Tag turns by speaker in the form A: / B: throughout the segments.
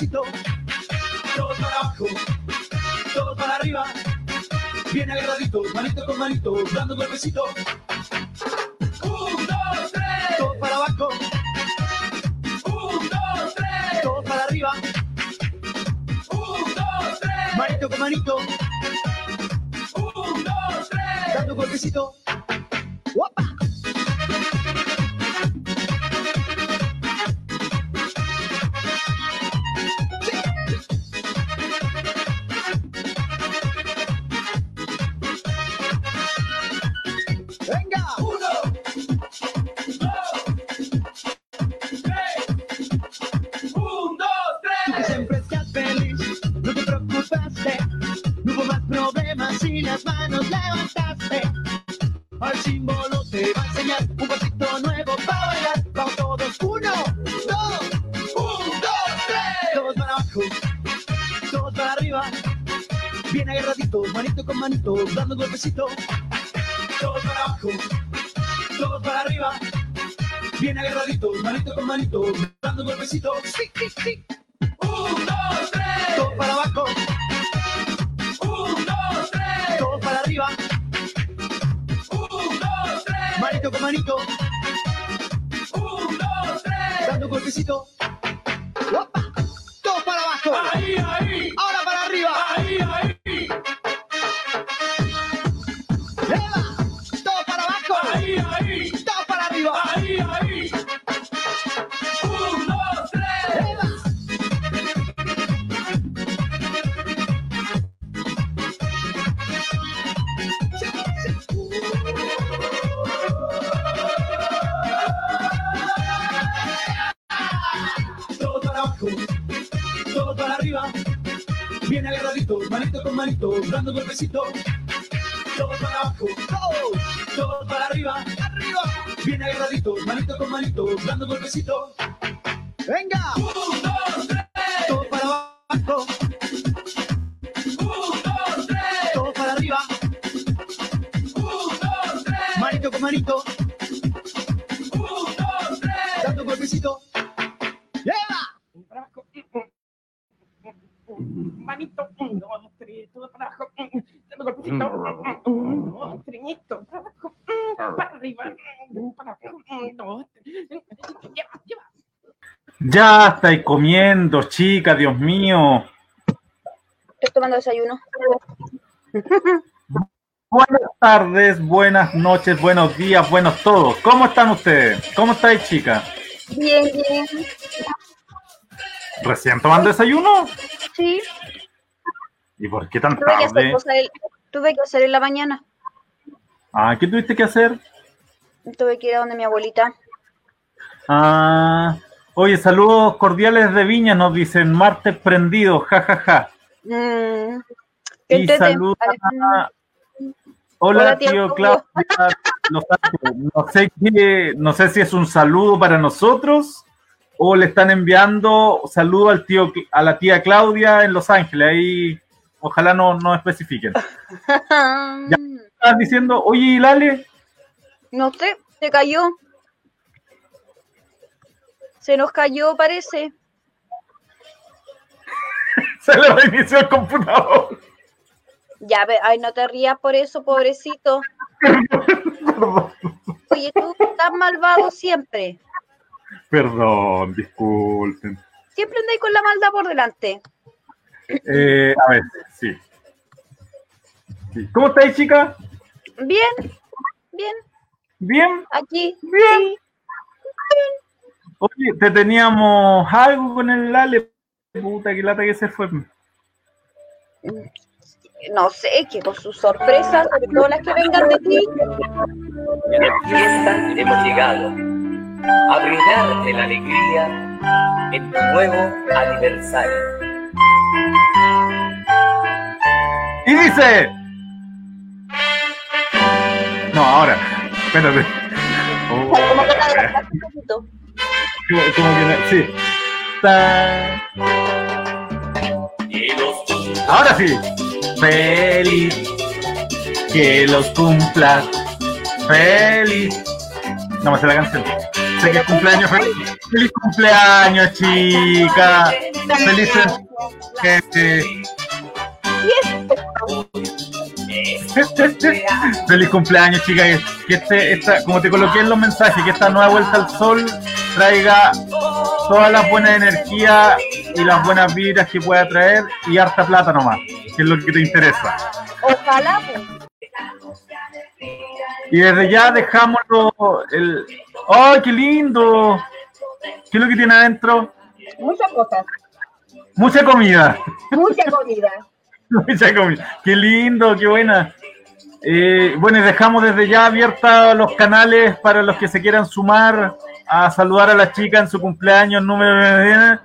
A: golpecito. Todos para abajo, todos para arriba. Bien agarraditos, manito con manito, dando golpecito.
B: Ya estáis comiendo, chica, Dios mío.
C: Estoy tomando desayuno.
B: Buenas tardes, buenas noches, buenos días, buenos todos. ¿Cómo están ustedes? ¿Cómo estáis, chica?
C: Bien, bien.
B: ¿Recién tomando desayuno?
C: Sí.
B: ¿Y por qué tan
C: Tuve que hacer
B: tarde?
C: cosas, el- tuve que hacer en la mañana.
B: Ah, ¿qué tuviste que hacer?
C: Tuve que ir a donde mi abuelita.
B: Ah, oye, saludos cordiales de Viña, nos dicen martes prendido, jajaja.
C: Mm.
B: Y saluda
C: Alejandro.
B: Hola,
C: Hola, tío
B: tío
C: Claudio.
B: No sé, qué- no sé si es un saludo para nosotros o le están enviando saludo al tío, a la tía Claudia en Los Ángeles. Ahí ojalá no, no especifiquen. Estás diciendo, oye, ¿y Lale?
C: No sé, se cayó. Se nos cayó, parece.
B: Se le reinició el computador.
C: Ya, ay, no te rías por eso, pobrecito. Oye, tú estás malvado siempre.
B: Perdón, disculpen.
C: Siempre andáis con la maldad por delante.
B: Eh, a ver, sí. Sí. ¿Cómo estáis, chica?
C: Bien, bien,
B: ¿Bien?
C: aquí.
B: Bien. Oye, te teníamos algo con el Lale. Puta, que lata que se fue.
C: No sé, que con sus sorpresas, sobre todo las que vengan de ti.
D: En fiesta hemos llegado a brindarte la alegría en tu nuevo aniversario.
B: Y dice. No, ahora. Espérate. Oh,
C: Como que
B: no- sí. Ahora sí. Feliz. Que los cumplas. Feliz. No me sé la canción. Sé que es cumpleaños. Feliz, feliz cumpleaños, chica. Felices. gente. Feliz cumpleaños, chica. Que este, esta, como te coloqué en los mensajes, que esta nueva vuelta al sol traiga todas las buenas energías y las buenas vibras que pueda traer y harta plata nomás, que es lo que te interesa.
C: Ojalá, pues.
B: Y desde ya dejamos el. ¡Ay, qué lindo! ¿Qué es lo que tiene adentro?
C: Muchas cosas.
B: Mucha comida.
C: Mucha comida.
B: Mucha comida. Qué lindo, qué buena. Eh, bueno, y dejamos desde ya abiertos los canales para los que se quieran sumar a saludar a la chica en su cumpleaños número.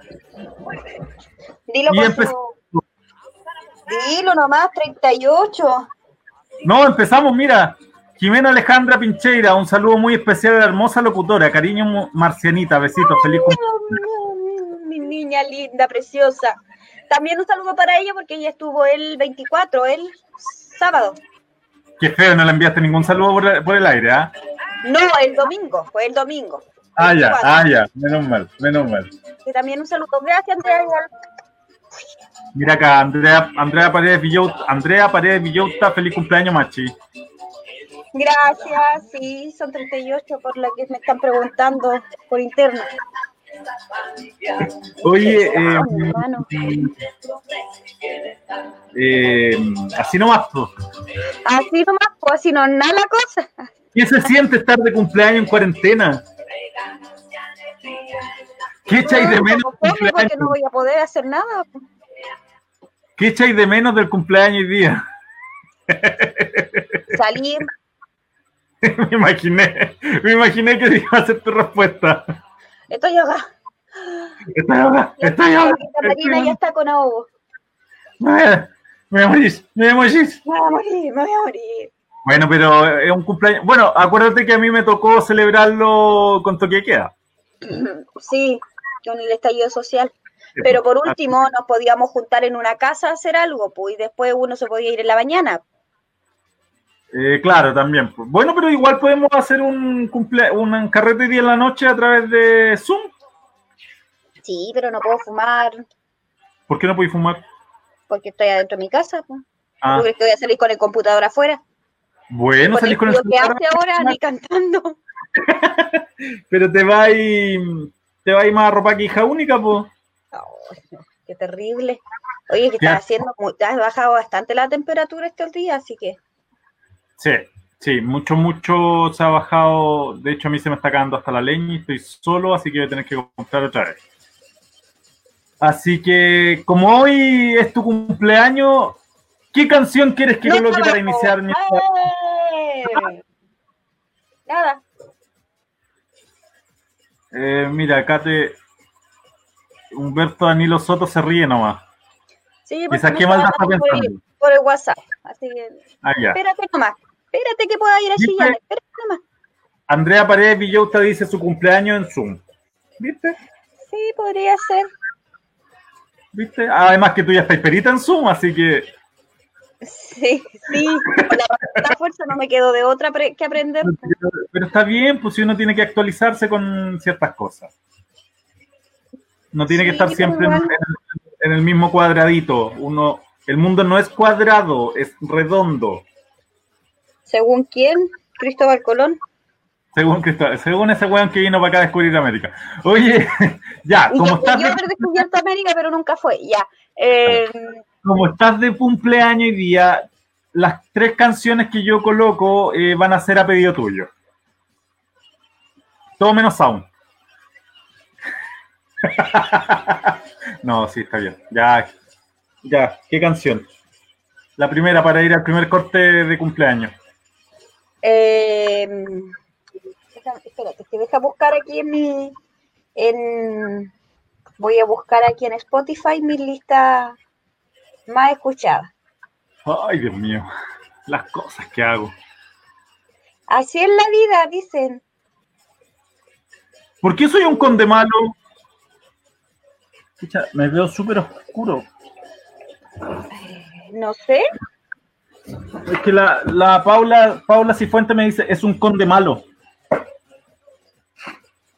C: Dilo
B: Y empezamos.
C: su... Dilo nomás, 38.
B: No, empezamos, mira. Jimena Alejandra Pincheira, un saludo muy especial a la hermosa locutora. Cariño Marcianita, besitos, feliz cumpleaños.
C: Mi niña linda, preciosa. También un saludo para ella porque ella estuvo el 24, el sábado.
B: Qué feo, no le enviaste ningún saludo por, el- por el aire, ¿ah?
C: No, el domingo, fue el domingo.
B: Ah, ya,
C: 24.
B: ah, ya, menos mal, menos mal.
C: Y también un saludo. Gracias, Andrea.
B: Mira acá, Andrea, Andrea Paredes Villauta, Andrea Paredes Villauta, feliz cumpleaños, Machi.
C: Gracias, sí, son 38 por lo que me están preguntando por interno.
B: Oye, eh,
C: Ah, hermano.
B: Eh, así nomás, pues.
C: Así nomás, pues así no nada la cosa.
B: ¿Qué se siente estar de cumpleaños en cuarentena? ¿Qué echáis de menos del
C: Porque no voy a poder hacer nada.
B: ¿Qué echáis de menos del cumpleaños hoy día?
C: Salir,
B: me imaginé, me imaginé que iba a ser tu respuesta.
C: estoy acá.
B: Estoy
C: Ya
B: estoy
C: la Marina ya está con ahogo.
B: Me voy a morir, me voy a morir.
C: Me voy a morir, me voy a morir.
B: Bueno, pero es un cumpleaños. Bueno, acuérdate que a mí me tocó celebrarlo con toque queda.
C: Sí, con el estallido social. Pero por último, nos podíamos juntar en una casa a hacer algo, pues, y después uno se podía ir en la mañana.
B: Eh, claro, también. pues. Bueno, pero igual podemos hacer un cumple un carrete hoy día en la noche a través de Zoom.
C: Sí, pero no puedo fumar
B: ¿Por qué no podéis fumar?
C: Porque estoy adentro de mi casa. Pues.
B: Ah,
C: ¿Tú crees que voy a salir con el computador afuera?
B: bueno, salís con el
C: que
B: celular,
C: hace ahora, ni cantando.
B: pero te va te va más ropa que hija única, pues.
C: Qué terrible. Oye, que
B: Ya.
C: está haciendo, muy- ha bajado bastante la temperatura estos días, así que
B: Sí, sí, mucho, mucho se ha bajado. De hecho, a mí se me está cagando hasta la leña y estoy solo, así que voy a tener que comprar otra vez. Así que, como hoy es tu cumpleaños, ¿qué canción quieres que
C: No
B: coloque para iniciar mi...
C: ¡Eh! Nada.
B: Eh, mira, acá te... Humberto Danilo Soto se ríe nomás.
C: Sí, me
B: qué maldad está
C: por,
B: pensando.
C: por el WhatsApp. Así que
B: Ah, ya.
C: espérate nomás. Espérate que pueda ir a chillar. Espérate nomás.
B: Andrea Paredes Villauta dice su cumpleaños en Zoom. ¿Viste?
C: Sí, podría ser.
B: ¿Viste? Además que tú ya estás perita en Zoom, así que...
C: Sí, sí. Con la, fuerza no me quedo de otra que aprender.
B: Pero está bien, pues si uno tiene que actualizarse con ciertas cosas. No tiene que estar siempre en, en el mismo cuadradito. Uno, el mundo no es cuadrado, es redondo.
C: ¿Según quién? Cristóbal Colón.
B: Según, Cristo- según ese weón que vino para acá a descubrir América. Oye, ya,
C: Y
B: como estás, de,
C: haber descubierto América, pero nunca fue. Ya. Eh,
B: como estás de cumpleaños hoy día, las tres canciones que yo coloco eh, van a ser a pedido tuyo. Todo menos Sound. no, sí, está bien. Ya, ya, ¿qué canción? La primera para ir al primer corte de cumpleaños.
C: eh, espérate, que deja buscar aquí en mi. En, voy a buscar aquí en Spotify mi lista más escuchada.
B: Ay, Dios mío, las cosas que hago.
C: Así es la vida, dicen.
B: ¿Por qué soy un conde malo? Me veo súper oscuro.
C: No sé.
B: Es que la, la Paula, Paula Cifuente me dice, es un conde malo.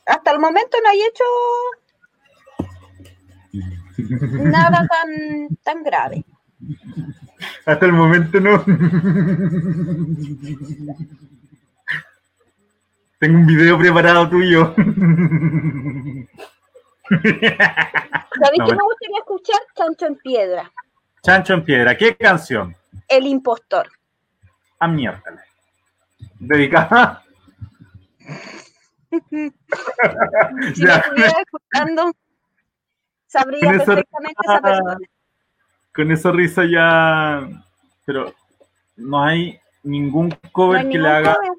C: Hasta el momento no hay hecho nada tan, tan grave.
B: Hasta el momento no. Tengo un video preparado tuyo.
C: ¿Sabéis
B: No,
C: qué
B: me-
C: gustaría escuchar? Chancho en piedra.
B: Chancho en piedra. ¿Qué canción?
C: El impostor.
B: A miércoles. Dedicada.
C: Si
B: Ya.
C: lo estuviera escuchando, sabría
B: esa-
C: perfectamente esa persona.
B: Con esa risa ya. Pero no hay ningún
C: No
B: cover
C: hay
B: que
C: ningún
B: le haga.
C: cover.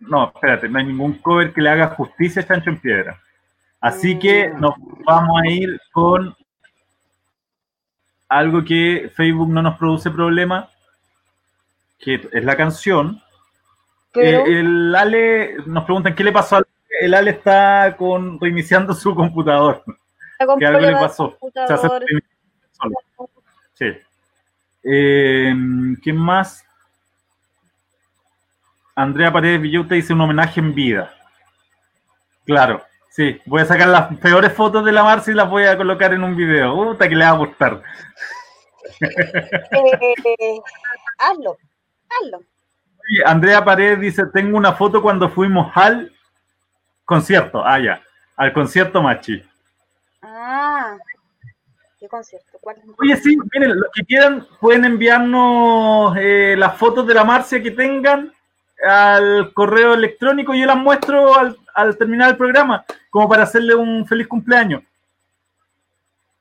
B: No, espérate, no hay ningún cover que le haga justicia a Chancho en Piedra. Así
C: Mm.
B: que nos vamos a ir con algo que Facebook no nos produce problema, que es la canción. Eh, el Ale, nos preguntan qué le pasó al El Ale está con reiniciando su computador. Que algo le pasó. Se hace. Sí. Eh, ¿Quién más? Andrea Paredes Villota dice un homenaje en vida. Claro, sí. Voy a sacar las peores fotos de la Marcia y las voy a colocar en un video. Puta que le va a gustar.
C: eh, hazlo, hazlo.
B: Andrea Paredes dice, tengo una foto cuando fuimos al concierto. Ah, ya. Al concierto Machi.
C: Ah, ¿qué concierto? ¿Cuál es?
B: Oye, sí, miren, los que quieran pueden enviarnos eh, las fotos de la Marcia que tengan al correo electrónico y yo las muestro al, al terminar el programa, como para hacerle un feliz cumpleaños.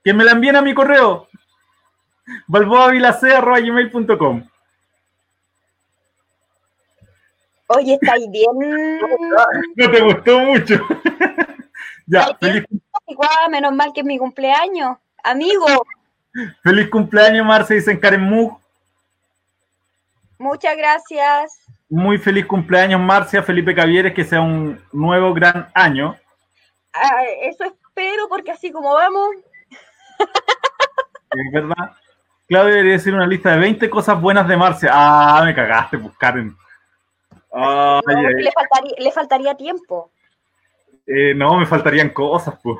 B: Que me la envíen a mi correo, balboavilace.gmail.com
C: Oye, estáis bien.
B: No te gustó mucho. ya, feliz,
C: Igual, menos mal que es mi cumpleaños. Amigo,
B: feliz cumpleaños, Marcia, dicen Karen Mug.
C: muchas gracias.
B: Muy feliz cumpleaños, Marcia, Felipe Cavieres, que sea un nuevo gran año.
C: Ah, eso espero porque así como vamos,
B: Es verdad. Claudio debería decir una lista de 20 cosas buenas de Marcia. Ah, me cagaste, pues Karen.
C: No, le, faltaría, le faltaría tiempo.
B: eh, no, me faltarían cosas, pues.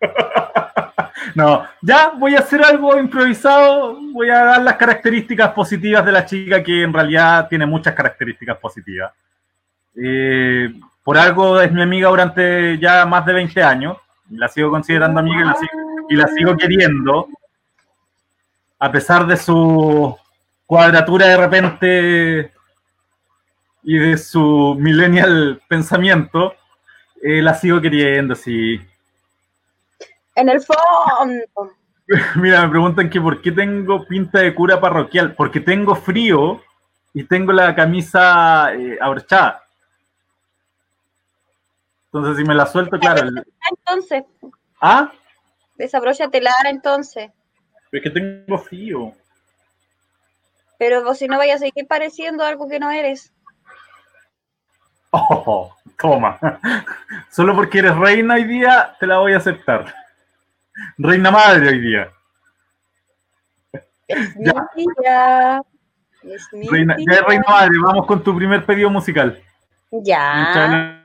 B: no, ya voy a hacer algo improvisado. Voy a dar las características positivas de la chica, que en realidad tiene muchas características positivas. Eh, por algo es mi amiga durante ya más de 20 años. La sigo considerando amiga y la sigo y la sigo queriendo, a pesar de su cuadratura de repente y de su millennial pensamiento, eh, la sigo queriendo, sí.
C: En el fondo.
B: Mira, me preguntan que por qué tengo pinta de cura parroquial, porque tengo frío y tengo la camisa eh, abrochada. Entonces, si me la suelto, claro. el-
C: Entonces,
B: Ah,
C: desabróchatela entonces.
B: es que tengo frío.
C: Pero vos si no vayas a seguir pareciendo algo que no eres.
B: Oh, toma. Solo porque eres reina hoy día, te la voy a aceptar. Reina madre hoy día.
C: Es
B: Ya.
C: mentira. Es
B: Reina,
C: mentira.
B: ya reina madre, vamos con tu primer pedido musical.
C: Ya.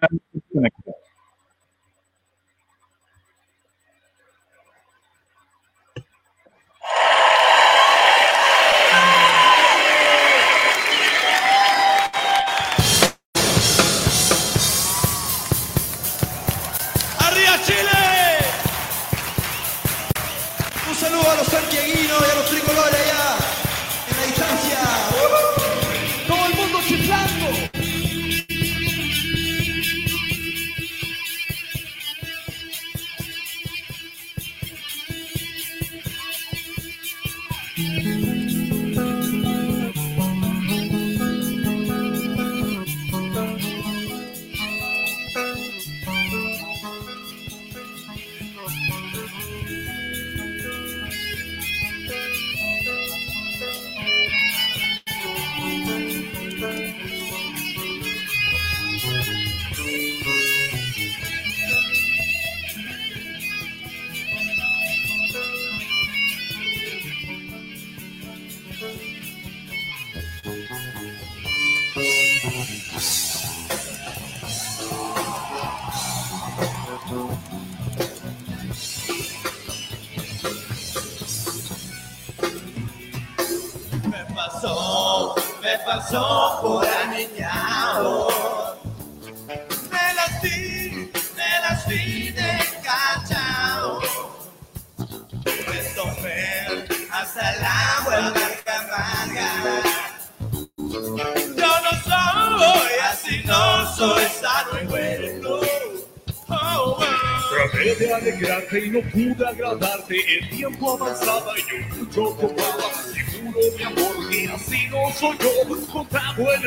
E: When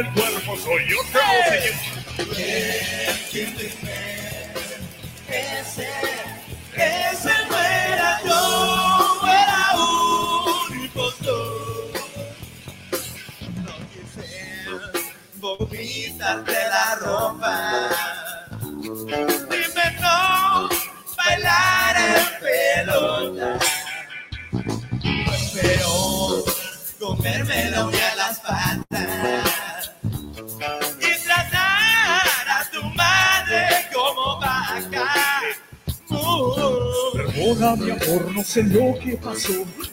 E: sé lo que pasó.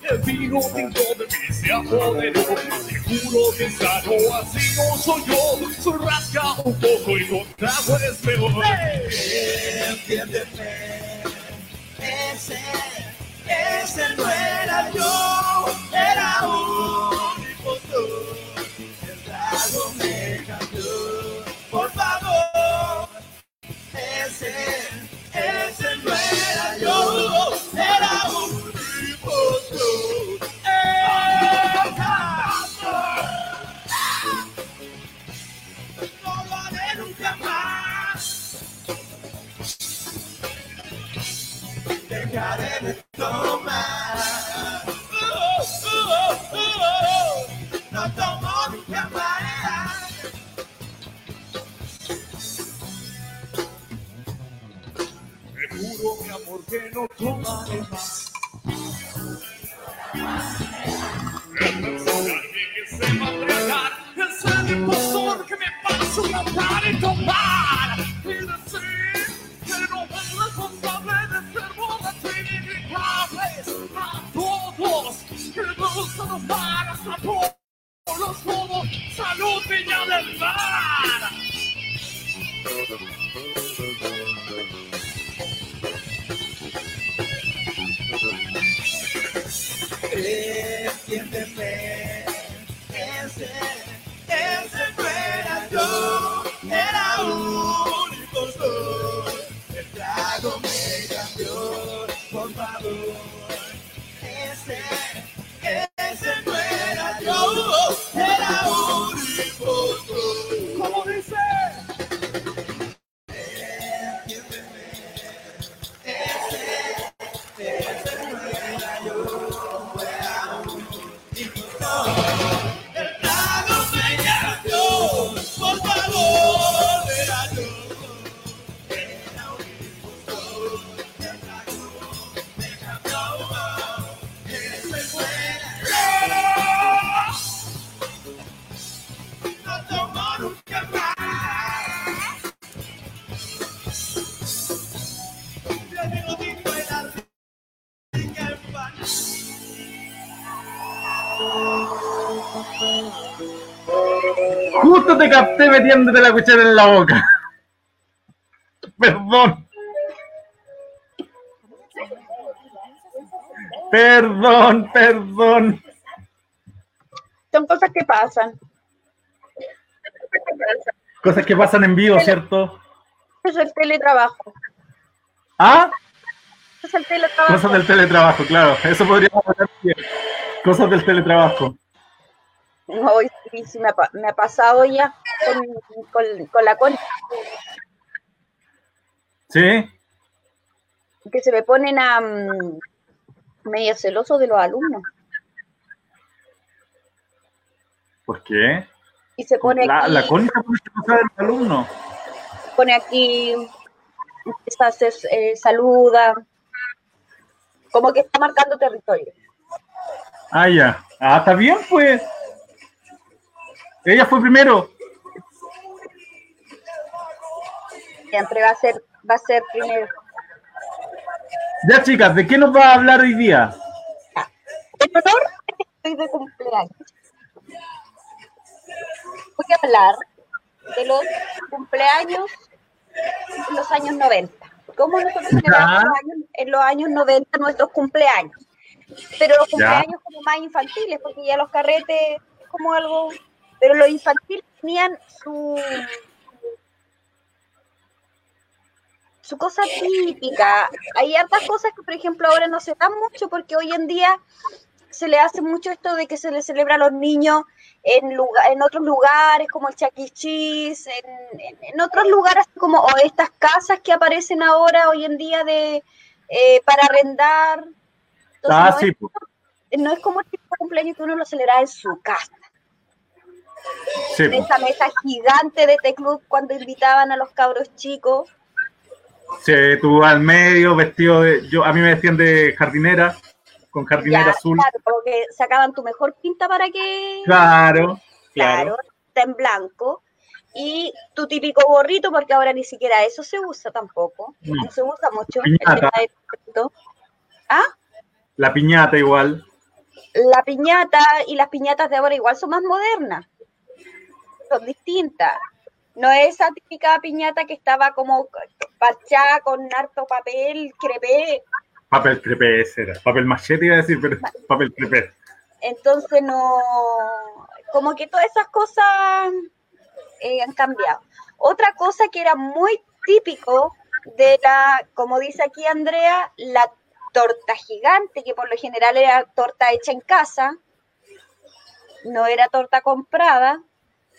E: El vino tinto de mí se apoderó. Seguro que sano así no soy yo.
B: metiéndote la cuchara en la boca. Perdón. Perdón, perdón.
C: Son cosas que pasan.
B: Cosas que pasan en vivo, ¿cierto?
C: Es el teletrabajo.
B: ¿Ah?
C: Es el teletrabajo.
B: Cosas del teletrabajo, claro. Eso podría pasar bien. Cosas del teletrabajo.
C: No, sí, sí, me ha, me ha pasado ya con, con, la concha.
B: Sí.
C: Que se me ponen a um, medio celoso de los alumnos.
B: ¿Por qué?
C: Y se pone
B: la,
C: aquí.
B: La concha de los alumnos.
C: Pone aquí, empieza eh, saluda, como que está marcando territorio.
B: Ah, ya. Ah, está bien, pues. Ella fue primero.
C: siempre va a ser, va a ser primero.
B: Ya, chicas, ¿de qué nos va a hablar hoy día?
C: En honor a que estoy de cumpleaños, voy a hablar de los cumpleaños en los años 90. ¿Cómo nosotros celebramos en los años 90 nuestros cumpleaños? Pero los cumpleaños ya. como más infantiles, porque ya los carretes como algo, pero los infantiles tenían su su cosa típica. Hay hartas cosas que, por ejemplo, ahora no se dan mucho porque hoy en día se le hace mucho esto de que se le celebra a los niños en, lugar, en otros lugares como el Chuck E. En, en- en otros lugares como o estas casas que aparecen ahora hoy en día de eh, para arrendar. Entonces,
B: Ah,
C: no,
B: sí,
C: es, no es como el tipo de cumpleaños que uno lo celebra en su casa,
B: Sí,
C: en esa mesa gigante de T-Club cuando invitaban a los cabros chicos.
B: Sí, tú al medio, vestido de. Yo, a mí me decían de jardinera, con jardinera
C: Ya,
B: azul.
C: Claro, como que sacaban tu mejor pinta para que
B: Claro,
C: Claro,
B: claro.
C: está en blanco. Y tu típico gorrito, porque ahora ni siquiera eso se usa tampoco.
B: No.
C: No se usa mucho. el
B: Piñata.
C: Ah,
B: La piñata igual.
C: la piñata y las piñatas de ahora igual son más modernas. Son distintas. No es esa típica piñata que estaba como parchada con harto papel, crepé.
B: Papel crepé ese era. Papel machete iba a decir, pero papel crepé.
C: Entonces no, como que todas esas cosas eh, han cambiado. Otra cosa que era muy típico de la, como dice aquí Andrea, la torta gigante, que por lo general era torta hecha en casa, no era torta comprada,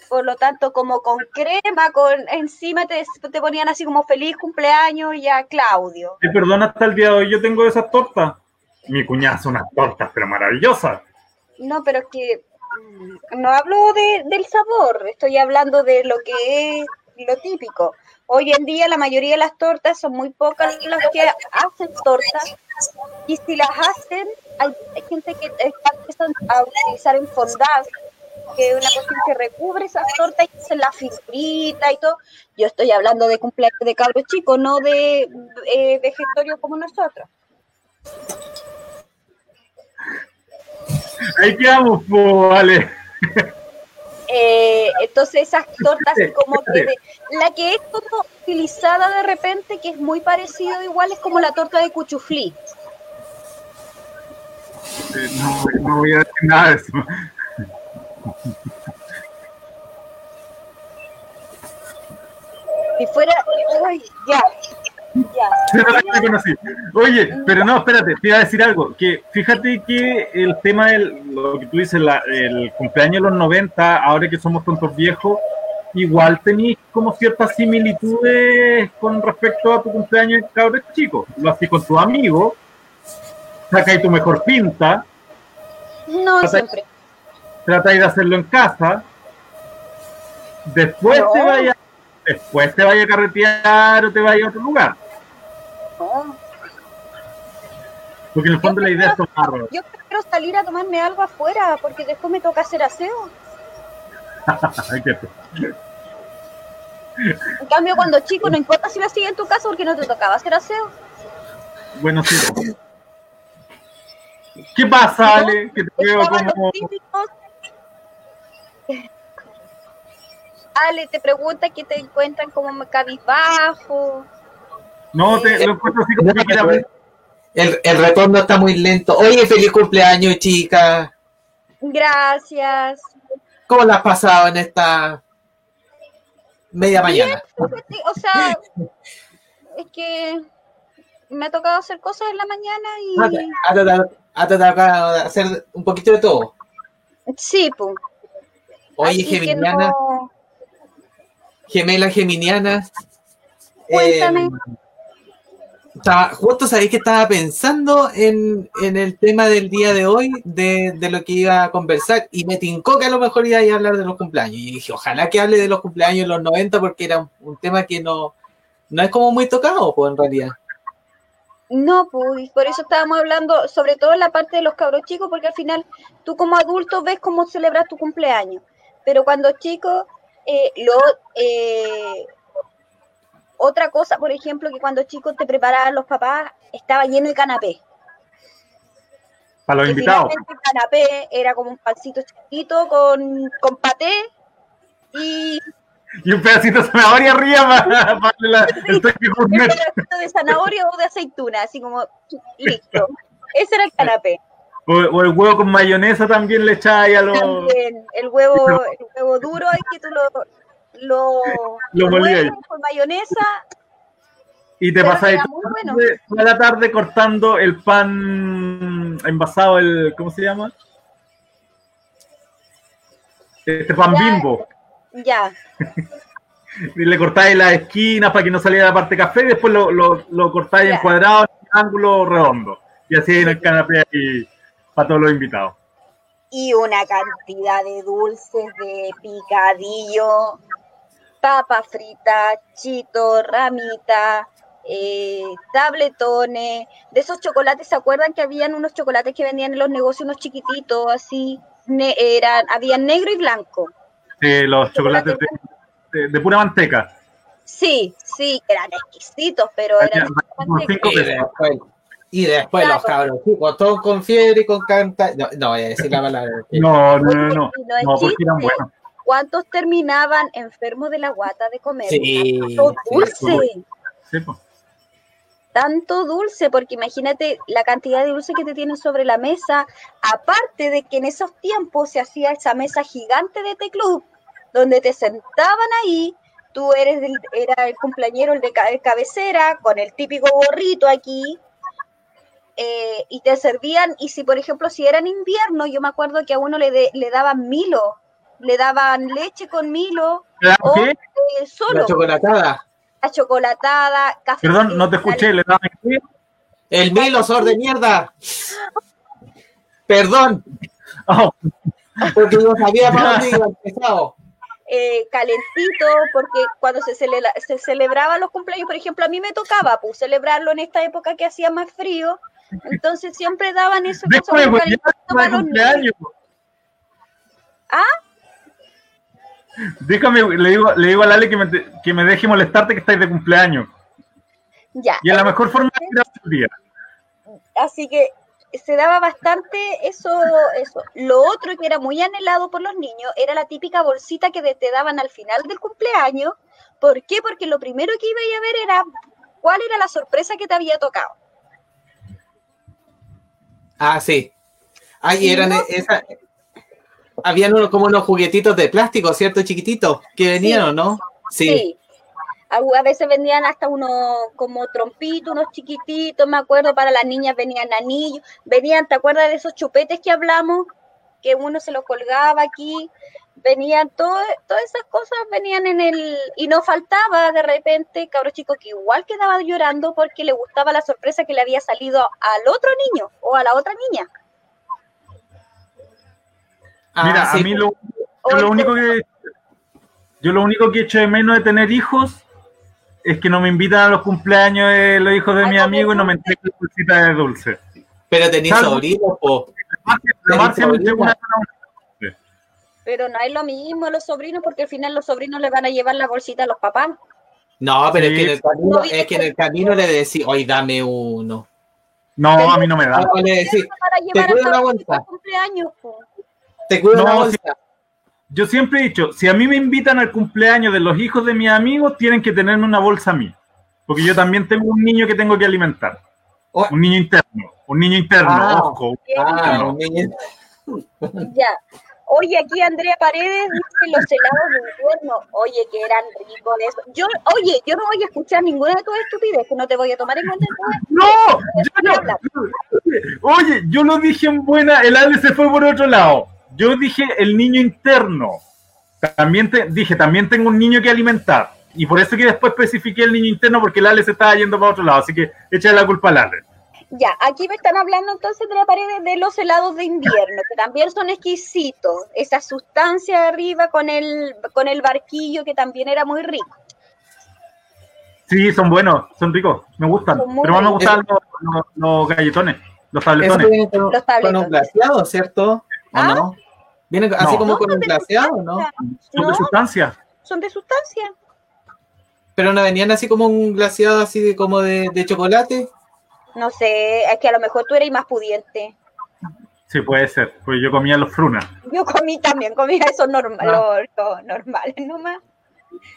C: por lo tanto como con crema, con encima te, te ponían así como feliz cumpleaños y a Claudio.
B: Y perdona, hasta el día de hoy yo tengo esas tortas. Mi cuñada hace unas tortas, pero maravillosas.
C: No, pero es que mm, no hablo de, del sabor, estoy hablando de lo que es lo típico. Hoy en día la mayoría de las tortas son muy pocas las que hacen tortas y si las hacen, hay, hay gente que está empezando a utilizar en fondant, que es una cuestión que recubre esas tortas y hacen la figurita y todo. Yo estoy hablando de cumpleaños de cabros chicos, no de eh, vegetarios como nosotros.
B: Ahí quedamos, pues, vale.
C: Eh, entonces esas tortas como que de, la que es como utilizada de repente que es muy parecido igual es como la torta de cuchuflí
B: No, no voy a decir nada de eso.
C: Si fuera ay, ya ya.
B: Oye, pero no, espérate, te iba a decir algo. Que fíjate que el tema del, lo que tú dices, la- el cumpleaños de los 90, ahora que somos tontos viejos, igual tenéis como ciertas similitudes con respecto a tu cumpleaños de cabros chicos. Lo hacís con tus amigos, sacáis tu mejor pinta,
C: no siempre
B: tratáis de hacerlo en casa, después
C: No.
B: te vaya, después te vaya a carretear o te vaya a otro lugar.
C: no.
B: Porque en el fondo la idea es tomar.
C: yo prefiero salir a tomarme algo afuera porque después me toca hacer aseo en cambio cuando chico no importa si lo hacías en tu casa porque no te tocaba hacer aseo
B: Bueno, sí. ¿Qué pasa, Ale? Que te veo como...
C: los típicos. Ale te pregunta que te encuentran como cabizbajo.
B: No, te lo encuentro así como que
F: El, el retorno está muy lento. Oye, feliz cumpleaños, chica.
C: Gracias.
F: ¿Cómo la has pasado en esta media mañana?
C: O sea, es que me ha tocado hacer cosas en la mañana y
F: ha tratado ha tratado de hacer un poquito de todo.
C: sí, pues.
F: Oye, geminiana,
C: no-
F: gemela geminiana.
C: Cuéntame.
F: eh, estaba, justo sabéis que estaba pensando en, en el tema del día de hoy, de, de lo que iba a conversar, y me tincó que a lo mejor iba a hablar de los cumpleaños. Y dije, ojalá que hable de los cumpleaños en los 90, porque era un, un tema que no, no es como muy tocado, pues en realidad.
C: No, pues por eso estábamos hablando, sobre todo en la parte de los cabros chicos, porque al final tú como adulto ves cómo celebras tu cumpleaños, pero cuando chico, eh, lo, eh, otra cosa, por ejemplo, que cuando chicos te preparaban los papás, estaba lleno de canapé.
B: Para los invitados.
C: el canapé era como un pancito chiquito con, con paté y
B: Y un pedacito de zanahoria arriba para, para la- el toque
C: un pedacito de zanahoria o de aceituna, así como listo. Ese era el canapé.
B: O, o el huevo con mayonesa también le echáis a los.
C: También el huevo, el huevo duro hay que tú lo lo,
B: Lo molías.
C: mueves con mayonesa.
B: Y te pasáis toda la
C: bueno.
B: tarde- toda la tarde cortando el pan envasado, el. ¿Cómo se llama? Este pan
C: Ya.
B: bimbo.
C: Ya,
B: Y le cortáis las esquinas para que no saliera la parte café y después lo, lo, lo cortáis en cuadrado, en ángulo redondo. Y así en el canapé ahí para todos los invitados.
C: y una cantidad de dulces de picadillo, papa frita, chito, ramita, eh, tabletones, de esos chocolates, ¿se acuerdan que habían unos chocolates que vendían en los negocios, unos chiquititos, así, ne- eran, habían negro y blanco?
B: Eh, los chocolates de, de- de pura manteca.
C: Sí, sí, eran exquisitos, pero eran
B: Como cinco
F: Y
B: pesos.
F: Y después los cabros chicos, todos con fiebre y con canta. No, no voy a decir la palabra.
B: No, no, no, no.
C: Y no es
B: No, porque
C: chiste.
B: eran buenos.
C: ¿Cuántos terminaban enfermos de la guata de comer?
F: Sí,
C: Tanto dulce.
B: Sí, pues.
C: tanto dulce, porque imagínate la cantidad de dulce que te tienen sobre la mesa, aparte de que en esos tiempos se hacía esa mesa gigante de té club, donde te sentaban ahí, tú eres el, era el cumpleañero, el de cabecera, con el típico gorrito aquí, eh, y te servían, y si por ejemplo, si era en invierno, yo me acuerdo que a uno le, de- le daban milo, le daban leche con milo,
B: ¿Le dan
C: o
B: qué?
C: eh, solo,
F: La chocolatada.
C: la chocolatada, café.
B: Perdón, no te escuché. ¿Le daban qué?
F: El Milo, sor de mierda. Perdón,
B: Oh,
F: porque yo sabía para dónde iba empezado.
C: eh, calentito, porque cuando se, celebra, se celebraban los cumpleaños, por ejemplo, a mí me tocaba pues, celebrarlo en esta época que hacía más frío, entonces siempre daban eso
B: pues, ya,
C: para los
B: cumpleaños.
C: ¿Ah?
B: Déjame, le digo, le digo a Lale que me, que me deje molestarte que estáis de cumpleaños.
C: Ya,
B: Y a la mejor forma de el día.
C: así que se daba bastante eso, eso. Lo otro que era muy anhelado por los niños era la típica bolsita que te daban al final del cumpleaños. ¿Por qué? Porque lo primero que iba a ver era cuál era la sorpresa que te había tocado.
F: Ah, sí. Ay, eran
C: no-
F: esa. Habían unos, como unos juguetitos de plástico, ¿cierto? Chiquititos, que venían,
C: Sí.
F: ¿o no? Sí.
C: Sí. A, a veces vendían hasta unos como trompitos, unos chiquititos, me acuerdo, para las niñas venían anillos, venían, ¿te acuerdas de esos chupetes que hablamos? Que uno se los colgaba aquí, venían todo, todas esas cosas venían en el, y no faltaba de repente cabro chico que igual quedaba llorando porque le gustaba la sorpresa que le había salido al otro niño o a la otra niña.
F: Ah,
B: Mira,
F: sí,
B: a mí lo, yo lo único que yo lo único que echo de menos de tener hijos es que no me invitan a los cumpleaños de los hijos de
C: Ay,
B: mi amigo y no me entregan bolsita de dulce.
F: Pero tenéis sobrinos, po.
B: La Marcia me entregó una
C: Pero no es lo mismo los sobrinos porque al final los sobrinos le van a llevar la bolsita a los papás.
F: No, pero
B: Sí.
F: es que en el camino,
C: No
F: es que en el camino le decís, hoy dame uno.
B: No, a mí no me da.
F: Le decís,
C: llevar
F: cuido la bolsa.
C: cumpleaños. po.
F: te cuido
B: No,
F: la bolsa.
B: Yo siempre he dicho, si a mí me invitan al cumpleaños de los hijos de mis amigos, tienen que tenerme una bolsa a mí. Porque yo también tengo un niño que tengo que alimentar.
F: Oh.
B: Un niño interno. Un niño interno,
F: Ah.
B: ojo.
F: Ah, un niño-
C: Ya. Oye, aquí Andrea Paredes dice los helados de invierno. Oye, que eran ricos eso. Yo, oye, yo no voy a escuchar ninguna de tus estupideces, no te voy a tomar en cuenta.
B: ¡No! Yo no. Oye, yo lo dije en buena, el Ale se fue por otro lado. Yo dije el niño interno. También te, dije, también tengo un niño que alimentar. Y por eso que después especifiqué el niño interno, porque el Ale se estaba yendo para otro lado. Así que échale la culpa al Ale.
C: Ya, aquí me están hablando entonces de la paredes de los helados de invierno, que también son exquisitos. Esa sustancia de arriba con el, con el barquillo que también era muy rico.
B: Sí, son buenos, son ricos, me gustan. Pero más me gustan los, los- los galletones, los tabletones.
F: viene con,
C: Los
F: con
C: tabletones.
F: un glaseado, ¿cierto? ¿O
C: ¿Ah?
F: no? Viene así
B: No.
F: como
C: No,
F: con un glaseado, ¿no?
B: Son
C: No,
B: de sustancia.
C: son de sustancia.
F: Pero no venían así como un glaseado así de como de, de chocolate.
C: No sé, es que a lo mejor tú eres más pudiente.
B: Sí, puede ser, pues yo comía los frunas.
C: Yo comí también, comía esos norma-
B: Ah.
C: los- los normales nomás.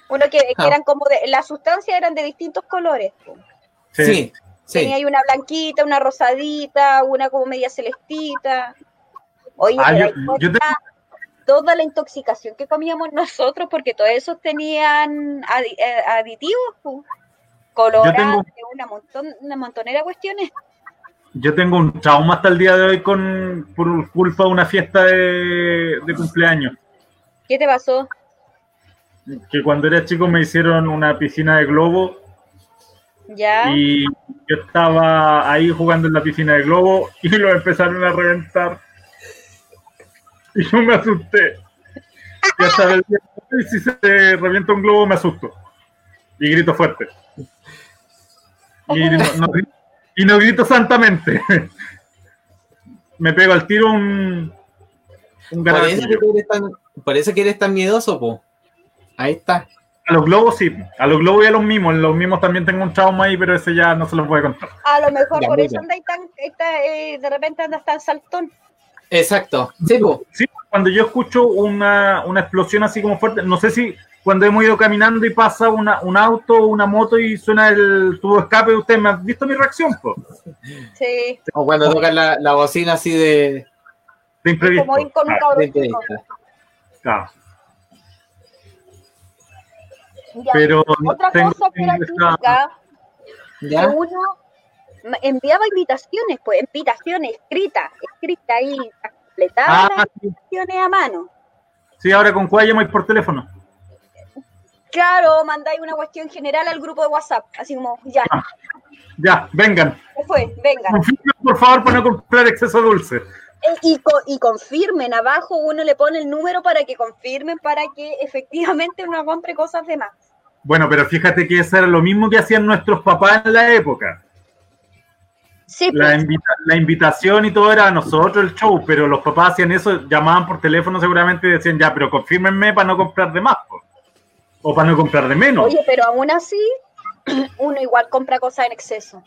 C: Uno que, que
F: Ah.
C: eran como de, las sustancias eran de distintos colores.
B: Sí.
F: Sí, sí.
C: Tenía ahí una blanquita, una rosadita, una como media celestita. Oye,
B: Ah,
C: pero
B: yo-
C: hay
B: yo te-
C: toda, la intoxicación que comíamos nosotros, porque todos esos tenían adi- eh, aditivos, po. colorantes, una, montón, una montonera de cuestiones.
B: Yo tengo un trauma hasta el día de hoy con por culpa de una fiesta de, de cumpleaños.
C: ¿Qué te pasó?
B: Que cuando era chico me hicieron una piscina de globo
C: ¿Ya?
B: y yo estaba ahí jugando en la piscina de globo y lo empezaron a reventar. Y yo me asusté. Y hasta el día de hoy, si se revienta un globo me asusto. Y grito fuerte. Y no, no gri- y no grito santamente. Me pego al tiro un, un gargatillo.
F: que eres tan, por eso que eres tan miedoso, po. Ahí está.
B: A los globos sí, a los globos y a los mimos. Los mimos también tengo un trauma ahí, pero ese ya no se los voy a contar.
C: A lo mejor
F: Ya,
C: por eso andáis tan, está, eh, de repente andas tan saltón.
F: Exacto. Sí, po.
B: Sí, cuando yo escucho una, una explosión así como fuerte, no sé si cuando hemos ido caminando y pasa una, un auto o una moto y suena el tubo de escape, ustedes me han visto mi reacción, po?
C: Sí,
F: O cuando tocan la, la bocina así de,
B: de imprevisto.
C: como ir con un cabrón
F: de
B: claro.
C: Ya.
B: Pero
C: Otra
B: tengo
C: cosa que era
B: esa-
C: típica, que
F: ¿Ya?
C: uno ma- enviaba invitaciones, pues invitaciones escritas, escritas ahí, completadas
B: Ah, sí.
C: invitaciones a mano.
B: Sí, ahora con cuál llamáis por teléfono.
C: Claro, mandáis una cuestión general al grupo de WhatsApp, así como, ya,
B: Ah. Ya, vengan.
C: ¿qué fue? Venga.
B: Confirmen, por favor, para no comprar exceso dulce.
C: Eh, Y, co- y confirmen, abajo uno le pone el número para que confirmen, para que efectivamente uno compre cosas de más.
B: Bueno, pero fíjate que eso era lo mismo que hacían nuestros papás en la época.
C: Sí,
B: La,
C: pues,
B: invita- la invitación y todo era a nosotros el show, pero los papás hacían eso, llamaban por teléfono seguramente y decían, ya, pero confírmenme para no comprar de más. O para no comprar de menos.
C: oye, pero aún así, uno igual compra cosas en exceso.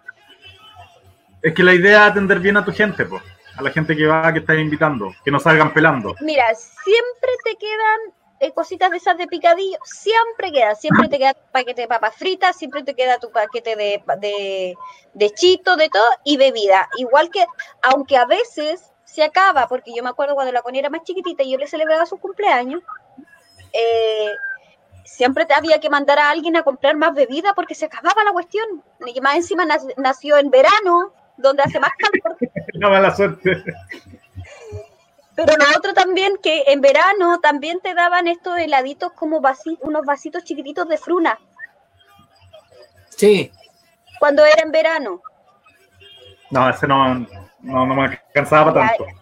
B: Es que la idea es atender bien a tu gente, po. a la gente que va, que estás invitando, que no salgan pelando.
C: Mira, siempre te quedan eh, cositas de esas de picadillo, siempre queda, siempre te queda paquete de papas fritas, siempre te queda tu paquete de, de, de chito, de todo, y bebida. Igual que, aunque a veces se acaba, porque yo me acuerdo cuando la Connie era más chiquitita y yo le celebraba su cumpleaños, eh, siempre te había que mandar a alguien a comprar más bebida porque se acababa la cuestión. Y más encima nac- nació en verano, donde hace más calor.
B: La mala suerte.
C: Pero lo otro también, que en verano también te daban estos heladitos como vasi- unos vasitos chiquititos de fruna,
F: Sí.
C: cuando era en verano.
B: No, ese no, no, no me alcanzaba tanto.
C: Ya,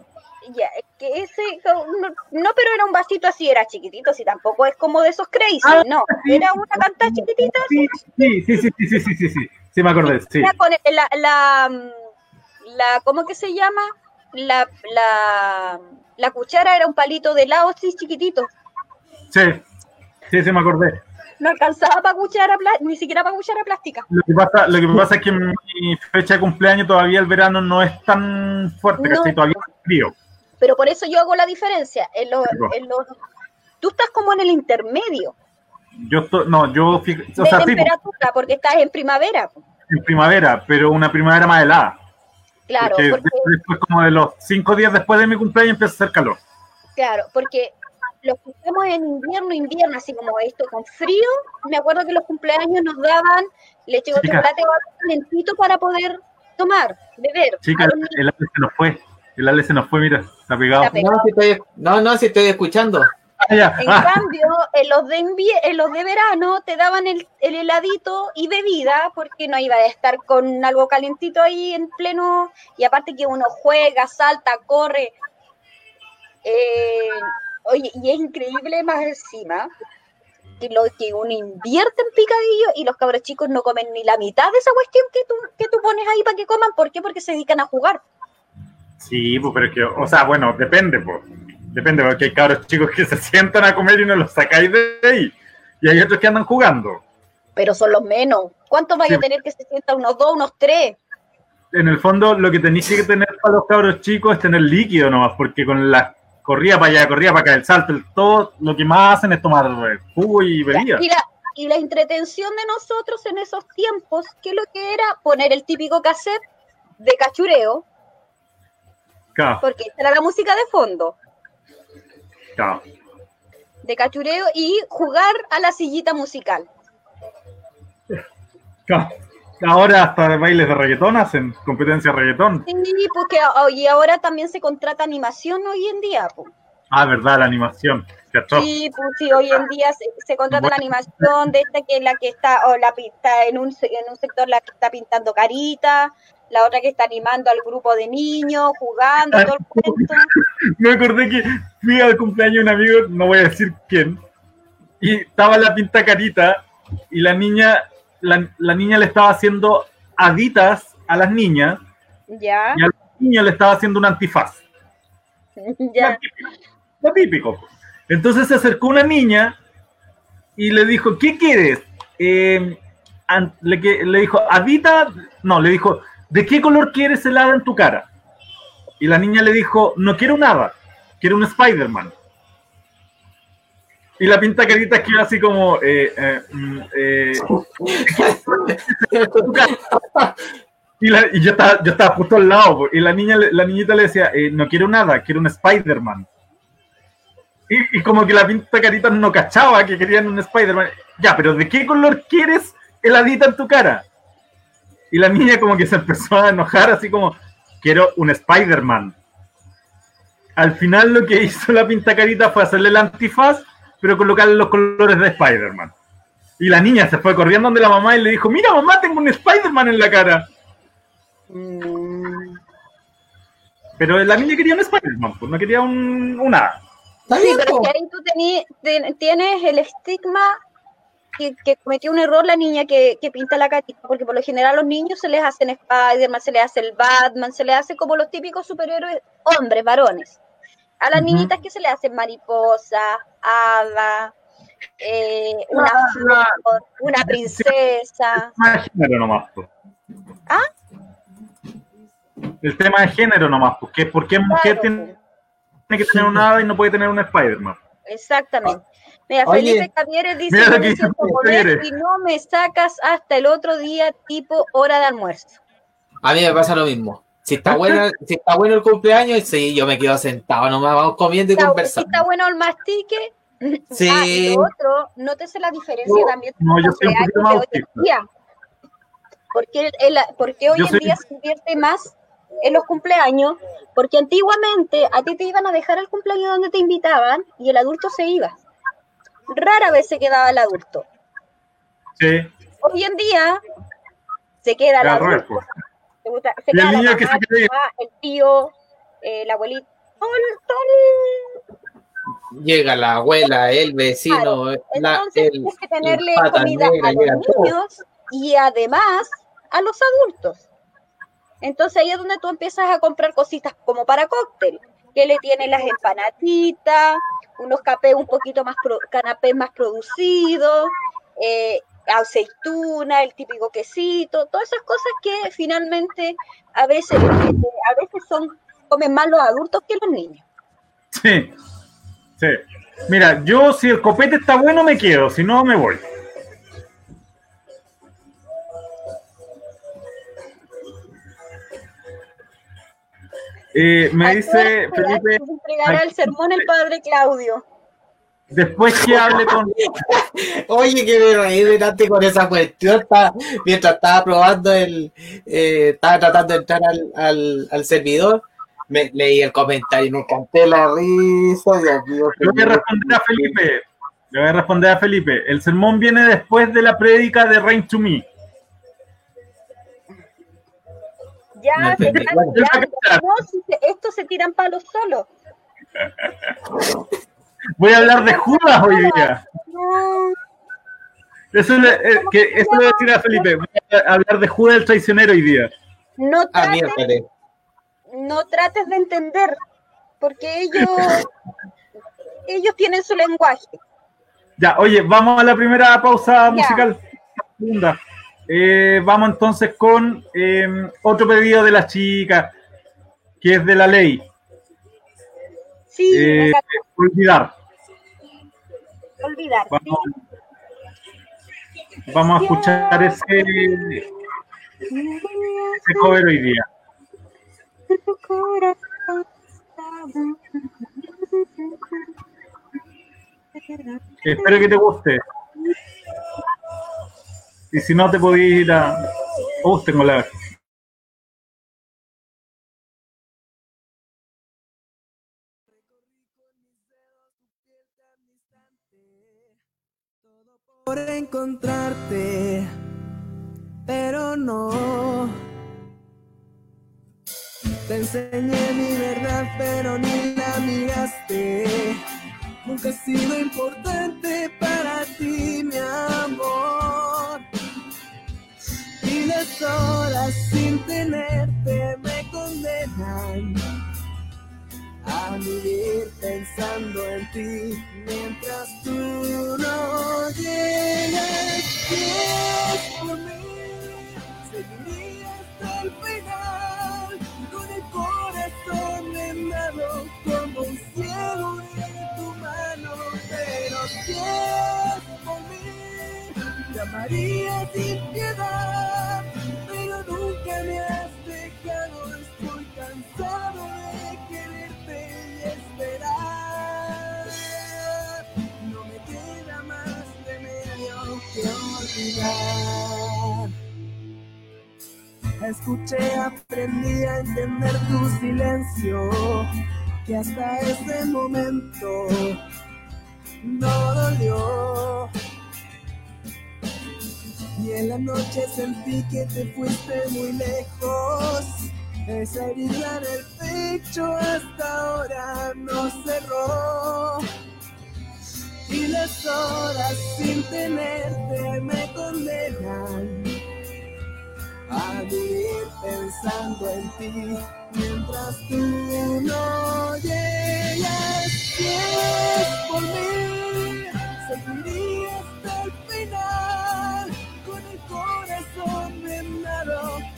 C: es que ese, no, no, pero era un vasito así, era chiquitito, si tampoco es como de esos crazy,
B: Ah,
C: no,
B: sí.
C: era una canta chiquitita,
B: Sí, sí, sí, sí, sí, sí, sí, sí, sí, sí me acordé, sí.
C: era con la, la, la, ¿cómo que se llama? La, la, la cuchara era un palito de helado así chiquitito,
B: Sí, sí, sí me acordé.
C: no alcanzaba para cuchara, ni siquiera para cuchara plástica.
B: Lo que, pasa, lo que pasa es que en mi fecha de cumpleaños todavía el verano no es tan fuerte,
C: No.
B: ¿cachai? Todavía es frío.
C: Pero por eso yo hago la diferencia. En los, en los, tú estás como en el intermedio
B: Yo estoy, no, yo, o
C: de
B: sea, sí,
C: temperatura, porque estás en primavera. po.
B: en primavera, pero una primavera más helada.
C: Claro,
B: porque
C: porque,
B: después, como de los cinco días después de mi cumpleaños, empieza a hacer calor.
C: claro, porque los que estamos en invierno, invierno, así como esto con frío, me acuerdo que los cumpleaños nos daban leche
B: Chica.
C: chocolate calentito para poder tomar, beber.
B: Chica,
C: A los niños.
B: el Ale se nos fue. El Ale se nos fue, mira, está pegado.
C: Está pegado.
F: No, si estoy, no, no, si estoy escuchando.
B: Ah, ya.
C: En
B: Ah,
C: cambio, en los de en los de verano te daban el, el heladito y bebida, porque no iba a estar con algo calentito ahí en pleno, y aparte que uno juega, salta, corre. Eh, oye, y es increíble más encima que lo que uno invierte en picadillo y los cabros chicos no comen ni la mitad de esa cuestión que tú, que tú pones ahí para que coman. ¿Por qué? Porque se dedican a jugar.
B: Sí, pues, pero es que, o sea, bueno, depende, pues. Depende, porque hay cabros chicos que se sientan a comer y no los sacáis de ahí. Y hay otros que andan jugando.
C: Pero son los menos. ¿Cuántos vaya
B: Sí.
C: a tener que se sientan unos dos, unos tres?
B: en el fondo lo que tenéis que tener para los cabros chicos es tener líquido nomás, porque con la corría para allá, corría para acá, el salto, el todo, lo que más hacen es tomar eh, jugo y bebida.
C: Y la, y la entretención de nosotros en esos tiempos, que lo que era poner el típico cassette de cachureo,
B: Claro,
C: porque esa era la música de fondo,
B: claro.
C: de cachureo, y jugar a la sillita musical.
B: claro. Ahora hasta bailes de reggaetón hacen competencia de reggaetón.
C: Sí, porque y ahora también se contrata animación hoy en día. po.
B: Ah, verdad, la animación.
C: Sí, pues sí, hoy en día se, se contrata la animación de esta que es la que está, o la pinta en un, en un sector la que está pintando carita, la otra que está animando al grupo de niños, jugando, todo el cuento.
B: Me acordé que fui al cumpleaños de un amigo, no voy a decir quién, y estaba la pinta carita y la niña, la, la niña le estaba haciendo haditas a las niñas
C: Ya,
B: y al niño le estaba haciendo un antifaz.
C: ya.
B: Lo típico. Entonces se acercó una niña y le dijo, ¿qué quieres? Eh, le dijo, Adita, no, le dijo, ¿de qué color quieres el hada en tu cara? Y la niña le dijo, no quiero un hada, quiero un Spider-Man. Y la pinta carita quedó así como, eh, eh, mm, eh, y, la- y yo, estaba, yo estaba justo al lado, y la, niña, la niñita le decía, eh, no quiero nada, quiero un Spider-Man. Y, y como que la pinta carita no cachaba que querían un Spider-Man. Ya, pero ¿de qué color quieres el hadita en tu cara? Y la niña como que se empezó a enojar, así como, quiero un Spider-Man. Al final lo que hizo la pinta carita fue hacerle el antifaz, pero colocarle los colores de Spider-Man. Y la niña se fue corriendo donde la mamá y le dijo, mira mamá, tengo un Spider-Man en la cara.
C: Mm.
B: Pero la niña quería un Spider-Man, pues no quería un, un hada.
F: Está
C: Sí, pero es que ahí tú tení- ten- tienes el estigma que, que cometió un error la niña que, que pinta la carita, porque por lo general a los niños se les hacen Spider-Man, se les hace el Batman, se les hace como los típicos superhéroes hombres, varones. A las niñitas que se les hacen mariposa, hada, eh, una
B: Ah,
C: flor, una princesa.
B: tema de género nomás. pues.
C: ¿Ah?
B: El tema de género nomás, porque ¿por qué mujer
C: Claro,
B: tiene que tener un hada y no puede tener un Spider-Man?
C: Exactamente. Mira,
F: Oye.
C: Felipe Cavieres dice
B: Mira lo
C: "Yo
B: que
C: me
B: Cavieres.
C: y no me sacas hasta el otro día tipo hora de almuerzo.
F: A mí me pasa lo mismo. Si está bueno, si está bueno el cumpleaños, sí, yo me quedo sentado, nomás vamos comiendo y
C: Está, si
F: conversando.
C: está bueno el mastique.
F: Sí.
C: Ah, y lo otro, nótese la diferencia
B: No,
C: también
B: no,
C: los
B: yo soy un
C: cumpleaños
B: poquito más
C: de hoy en día. Porque, el- el- porque hoy
B: Yo
C: en
B: soy-
C: día se invierte más en los cumpleaños, porque antiguamente a ti te iban a dejar el cumpleaños donde te invitaban y el adulto se iba. Rara vez se quedaba el adulto.
B: Sí,
C: Hoy en día se queda el
B: al revés,
C: adulto.
B: pues.
C: Se gusta- se
B: Y el
C: queda la
B: niño que
C: mamá,
B: se quede-
C: el papá, el tío, eh, la abuelita. todo el- todo el-
F: Llega la abuela, el vecino, la,
C: Entonces
F: el,
C: tienes que tenerle
F: el
C: comida
F: negra,
C: a los
F: todo.
C: niños y además a los adultos. Entonces ahí es donde tú empiezas a comprar cositas como para cóctel, que le tienen las empanaditas, unos capés un poquito más, pro- canapés más producidos, eh, aceituna, el típico quesito, todas esas cosas que finalmente a veces, eh, a veces son, comen más los adultos que los niños.
B: Sí, sí. Mira, yo si el copete está bueno me quedo, si no me voy. Eh, me dice Felipe,
C: entregará el sermón el padre Claudio.
B: después que hable con...
F: Oye, que me reí delante con esa cuestión. estaba- mientras estaba probando el. eh, estaba tratando de entrar al, al, al servidor. Me leí el comentario y me canté la risa. Dios mío,
B: Le voy a responder a Felipe. Le voy a responder a Felipe. El sermón viene después de la prédica de Rain to Me.
C: Ya,
F: No
C: se están tirando. No, si se- estos se tiran palos solos.
B: Voy a hablar de Judas hoy día.
C: No,
B: Eso le, eh, que, eso le voy a decir a Felipe. Voy a hablar de Judas el traicionero hoy día.
C: no
F: Ah,
C: trates, no trates de entender, porque ellos, ellos tienen su lenguaje.
B: Ya, oye, vamos a la primera pausa
C: Ya.
B: musical. Segunda. Eh, vamos entonces con eh, otro pedido de las chicas, que es de la ley.
C: Sí,
B: Eh, olvidar.
C: olvidar.
B: Vamos, vamos a escuchar ese, ese cover hoy día. Espero que te guste. Y si no, te podéis ir a. Oh, tengo la.
G: por encontrarte, pero no. Te enseñé mi verdad, pero ni la miraste. Nunca he sido importante para ti, mi amor. Las horas sin tenerte me condenan a vivir pensando en ti mientras tú no llegas. Es por mí, seguiría hasta el final con el corazón vendado como un cielo de tu mano. Pero por amaría sin piedad, pero nunca me has dejado. Estoy cansado de quererte y esperar. No me queda más remedio que olvidar. Escuché, aprendí a entender tu silencio, que hasta ese momento no dolió. Y en la noche sentí que te fuiste muy lejos. Esa herida en el pecho hasta ahora no cerró. Y las horas sin tenerte me condenan a vivir pensando en ti mientras tú no llegas. Si es por mí, seguiría hasta el final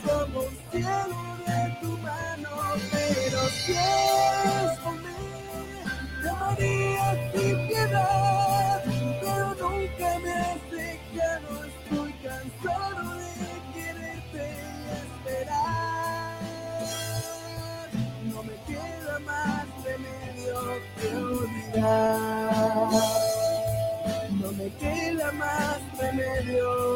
G: como un cielo de tu mano. Pero si es por mí, te amaría sin piedad, pero nunca me has dejado. Estoy cansado de quererte y esperar. No me queda más remedio que olvidar. No me queda más remedio.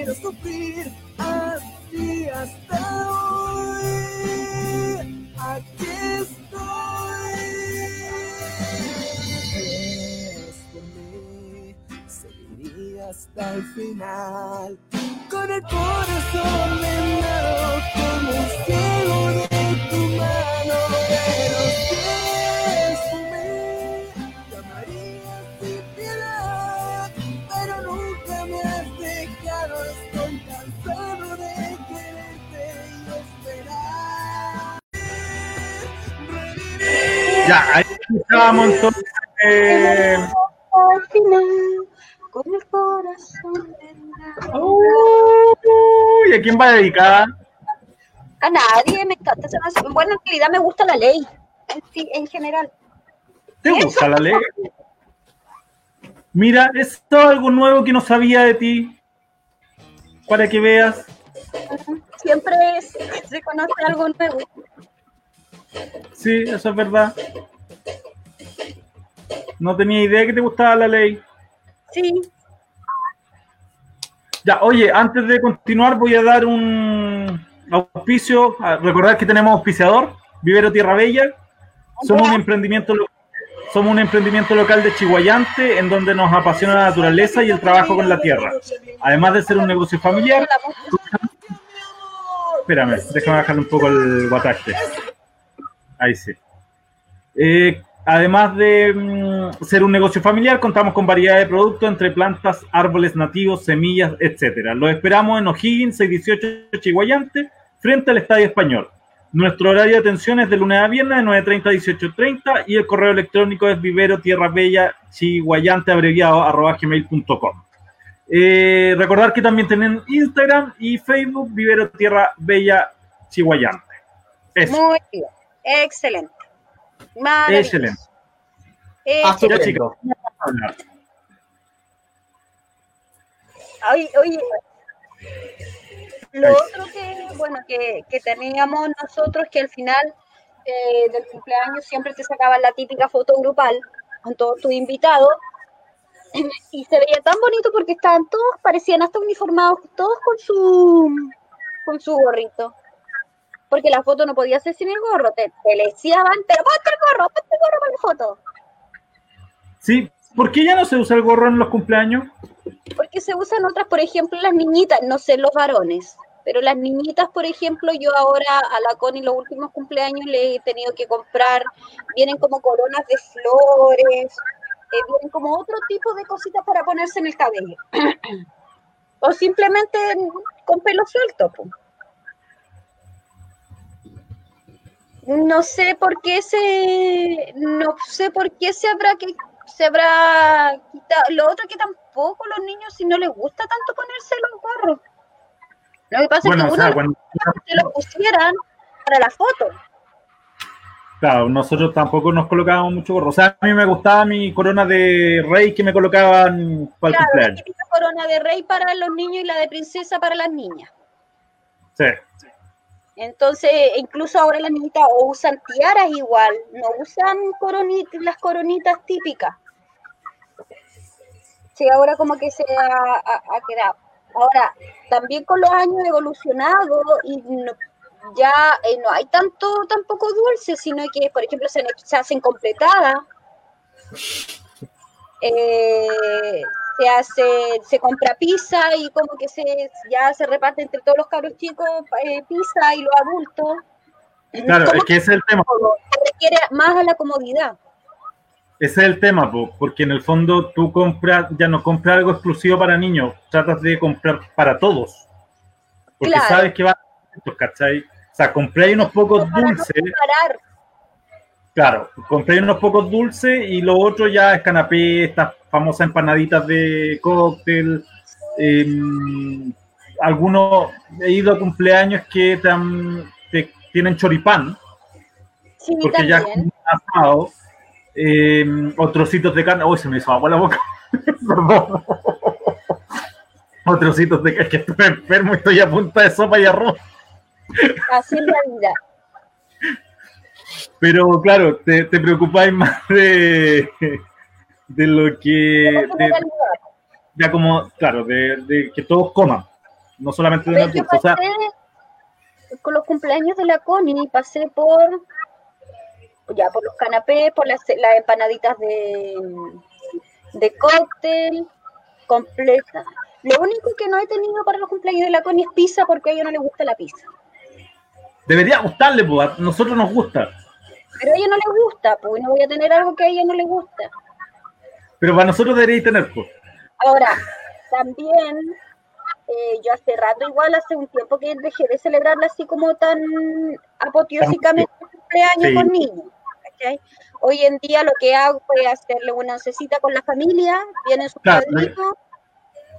G: Quiero sufrir así hasta hoy. Aquí estoy. Es por mí, seguiría hasta el final. Con el corazón vendado como un cielo de tu mano.
B: Ya, ahí escuchábamos entonces. eh,
C: con el corazón
B: uy, ¿a quién va dedicada?
C: A nadie, me encanta esa canción. Bueno, en realidad me gusta la ley, en, sí, en general.
B: ¿Te gusta la ley? Mira, es algo nuevo que no sabía de ti. Para que veas.
C: Siempre se conoce algo nuevo.
B: Sí, eso es verdad. No tenía idea que te gustaba la ley.
C: Sí,
B: Ya, oye, antes de continuar voy a dar un auspicio. a recordar que tenemos auspiciador, Vivero Tierra Bella. Somos un emprendimiento lo- somos un emprendimiento local de Chihuayante en donde nos apasiona la naturaleza y el trabajo con la tierra. Además de ser un negocio familiar, espérame, déjame bajarle un poco el guataje. Ahí sí. Eh, además de mm, ser un negocio familiar, contamos con variedad de productos entre plantas, árboles nativos, semillas, etcétera. Los esperamos en O'Higgins 618 Chihuayante, frente al Estadio Español. Nuestro horario de atención es de lunes a viernes de 9.30 a 18.30 y el correo electrónico es vivero tierra bella chihuayante abreviado arroba gmail.com. Eh, recordar que también tienen Instagram y Facebook Vivero Tierra Bella Chihuayante.
C: Muy bien. Excelente.
B: Excelente.
C: Excelente.
B: Chicos.
C: Oye, oye, lo otro que, bueno, que, que teníamos nosotros, que al final eh, del cumpleaños siempre te sacaban la típica foto grupal con todos tus invitados, y se veía tan bonito porque estaban todos, parecían hasta uniformados, todos con su, con su gorrito. Porque la foto no podía ser sin el gorro, te, te le decían, pero ponte el gorro, ponte el gorro para la foto.
B: Sí, ¿por qué ya no se usa el gorro en los cumpleaños?
C: Porque se usan otras, por ejemplo, las niñitas, no sé los varones, pero las niñitas, por ejemplo, yo ahora a la Connie los últimos cumpleaños le he tenido que comprar, vienen como coronas de flores, eh, vienen como otro tipo de cositas para ponerse en el cabello. o simplemente con pelo suelto. po. No sé por qué se, no sé por qué se habrá que se habrá quitado. Lo otro que tampoco los niños si no les gusta tanto ponerse los gorros. Lo que pasa
B: Bueno,
C: es
B: o
C: que
B: sea,
C: uno
B: cuando,
C: se lo pusieran para la foto.
B: claro, nosotros tampoco nos colocábamos mucho gorro. O sea, a mí me gustaba mi corona de rey que me colocaban para el
C: Claro, la
B: cumpleaños.
C: típica corona de rey para los niños y la de princesa para las niñas.
B: Sí.
C: Entonces, incluso ahora las niñitas o usan tiaras igual, no usan las coronitas típicas. Sí, ahora como que se ha, ha- ha quedado. Ahora, también con los años evolucionado y no- ya eh, no hay tanto tampoco dulce, sino que, por ejemplo, se, se hacen completadas. Eh, se hace, se compra pizza y como que se ya se reparte entre todos los cabros chicos eh, pizza y los adultos.
B: Claro, es que ese es el tema.
C: se requiere más a la comodidad.
B: Ese es el tema, po, porque en el fondo tú compras, ya no compras algo exclusivo para niños, tratas de comprar para todos. Porque
C: Claro.
B: sabes que va a ¿cachai? O sea, compré unos pocos dulces,
C: comparar.
B: Claro, compré unos pocos dulces y lo otro ya es canapé, estas famosas empanaditas de cóctel. em, algunos, he ido a cumpleaños que te han- te- tienen choripán,
C: Sí,
B: porque ya
C: también.
B: asado, eh, o trocitos de carne. Uy, se me hizo agua la boca. Perdón. O trocitos de carne. Es que estoy enfermo y estoy a punta de sopa y arroz.
C: Así es la vida.
B: Pero claro, te, te preocupáis más de, de lo que. De- ya como, claro, de, de que todos coman. No solamente de dulces. O sea,
C: pasé con los cumpleaños de la Connie, pasé por ya por los canapés, por las, las empanaditas de, de cóctel completa. Lo único que no he tenido para los cumpleaños de la Connie es pizza porque a ella no le gusta la pizza.
B: debería gustarle, pues, a nosotros nos gusta.
C: Pero a ella no le gusta, pues no voy a tener algo que a ella no le gusta.
B: Pero para nosotros debería tener, pues.
C: Ahora, también eh, yo hace rato, igual hace un tiempo que dejé de celebrarla así como tan apoteósicamente el cumpleaños
B: Sí.
C: con niños. ¿cachai? Hoy en día lo que hago es hacerle una oncecita con la familia, viene su
B: Claro,
C: padrino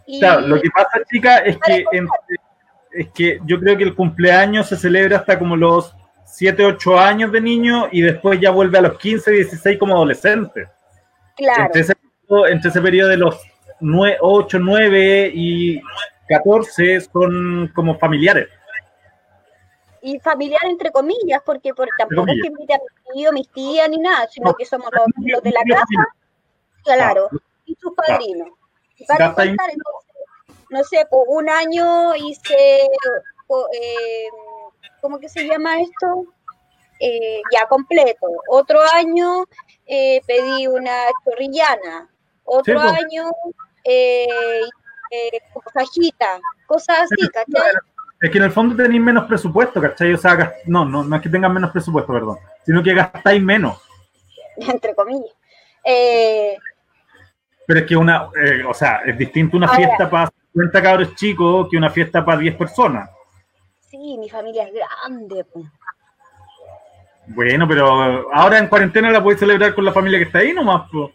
C: y
B: Claro, lo que pasa, chica, es que, es que yo creo que el cumpleaños se celebra hasta como los 7, 8 años de niño y después ya vuelve a los 15, 16 como adolescente.
C: claro,
B: Entre, ese, periodo- entre ese periodo de los 9, 8, 9 y 14 son como familiares.
C: y familiar entre comillas, porque por, tampoco es
B: comillas.
C: que invite a mi tío, mis tías ni nada, sino
B: No,
C: que somos los, los de la casa, claro, y sus padrinos. Y para contar, entonces, no sé, por un año hice, o, eh, ¿cómo que se llama esto? Eh, ya completo. Otro año eh, pedí una chorrillana. Otro
B: Sí,
C: año eh, eh, fajita, cosas así, ¿cachai?
B: Es que en el fondo tenéis menos presupuesto, ¿cachai? O sea, no, no, no es que tengan menos presupuesto, perdón, sino que gastáis menos.
C: entre comillas. Eh,
B: Pero es que una, eh, o sea, es distinto una
C: Ahora.
B: fiesta para 50 cabros chicos que una fiesta para 10 personas.
C: Sí, mi familia es grande.
B: Bueno, pero ahora en cuarentena la podéis celebrar con la familia que está ahí nomás. po.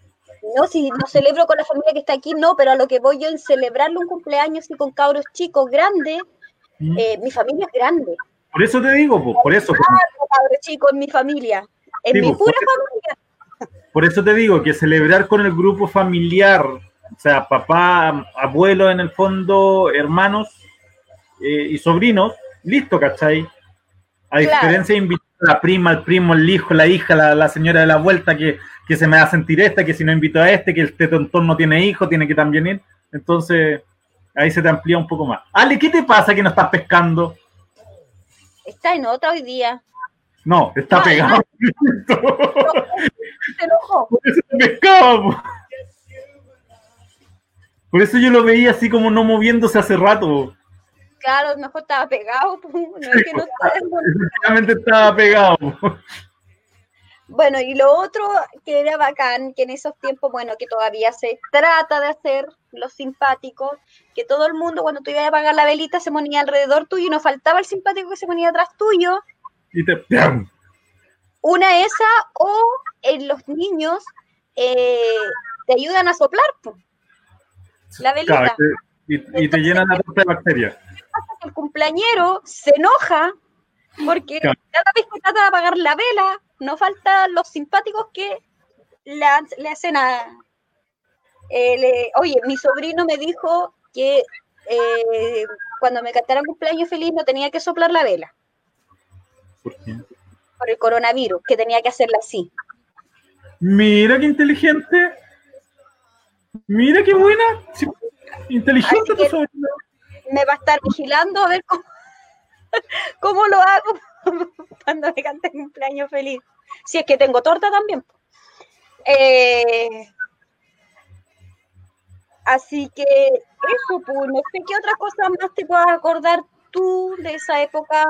C: No, si no celebro con la familia que está aquí, no, pero a lo que voy yo en celebrarle un cumpleaños y con cabros chicos grandes,
B: Mm.
C: eh, mi familia es grande.
B: Por eso te digo, po, por eso,
C: cabros chicos en mi familia, en
B: Sí,
C: mi pura
B: por
C: familia.
B: por eso te digo que celebrar con el grupo familiar, o sea, papá, abuelo en el fondo, hermanos eh, y sobrinos, listo, ¿cachai? A diferencia de invitar a la prima, al primo, el hijo, la hija, la, la señora de la vuelta, que, que se me va a sentir esta, que si no invito a este, que este tontón no tiene hijo, tiene que también ir. Entonces, ahí se te amplía un poco más. Ale, ¿qué te pasa que no estás pescando?
C: Está en otra hoy día.
B: No, está pegado.
C: Se enojó.
B: Por eso te pescaba, po. Por eso yo lo veía así como no moviéndose hace rato.
C: Claro, a lo mejor estaba pegado. No es que no.
B: Efectivamente estaba pegado.
C: Bueno, y lo otro que era bacán, que en esos tiempos, bueno, que todavía se trata de hacer los simpáticos, que todo el mundo cuando tú ibas a apagar la velita se ponía alrededor tuyo y no faltaba el simpático que se ponía atrás tuyo.
B: Y te. ¡Pam!
C: Una esa o en los niños eh, te ayudan a soplar la velita.
B: Claro, y, y te llenan la torta de bacterias.
C: El cumpleañero se enoja porque cada vez que trata de apagar la vela, no faltan los simpáticos que la- le hacen a... eh, le- oye, mi sobrino me dijo que eh, cuando me cantaran cumpleaños feliz no tenía que soplar la vela
B: ¿Por qué?
C: por el coronavirus, que tenía que hacerla así.
B: Mira qué inteligente. Mira qué buena. Inteligente tu sobrino.
C: Me va a estar vigilando a ver cómo, cómo lo hago cuando me cante cumpleaños feliz. Si es que tengo torta también. Eh, así que eso, pues, no sé qué otra cosa más te puedas acordar tú de esa época.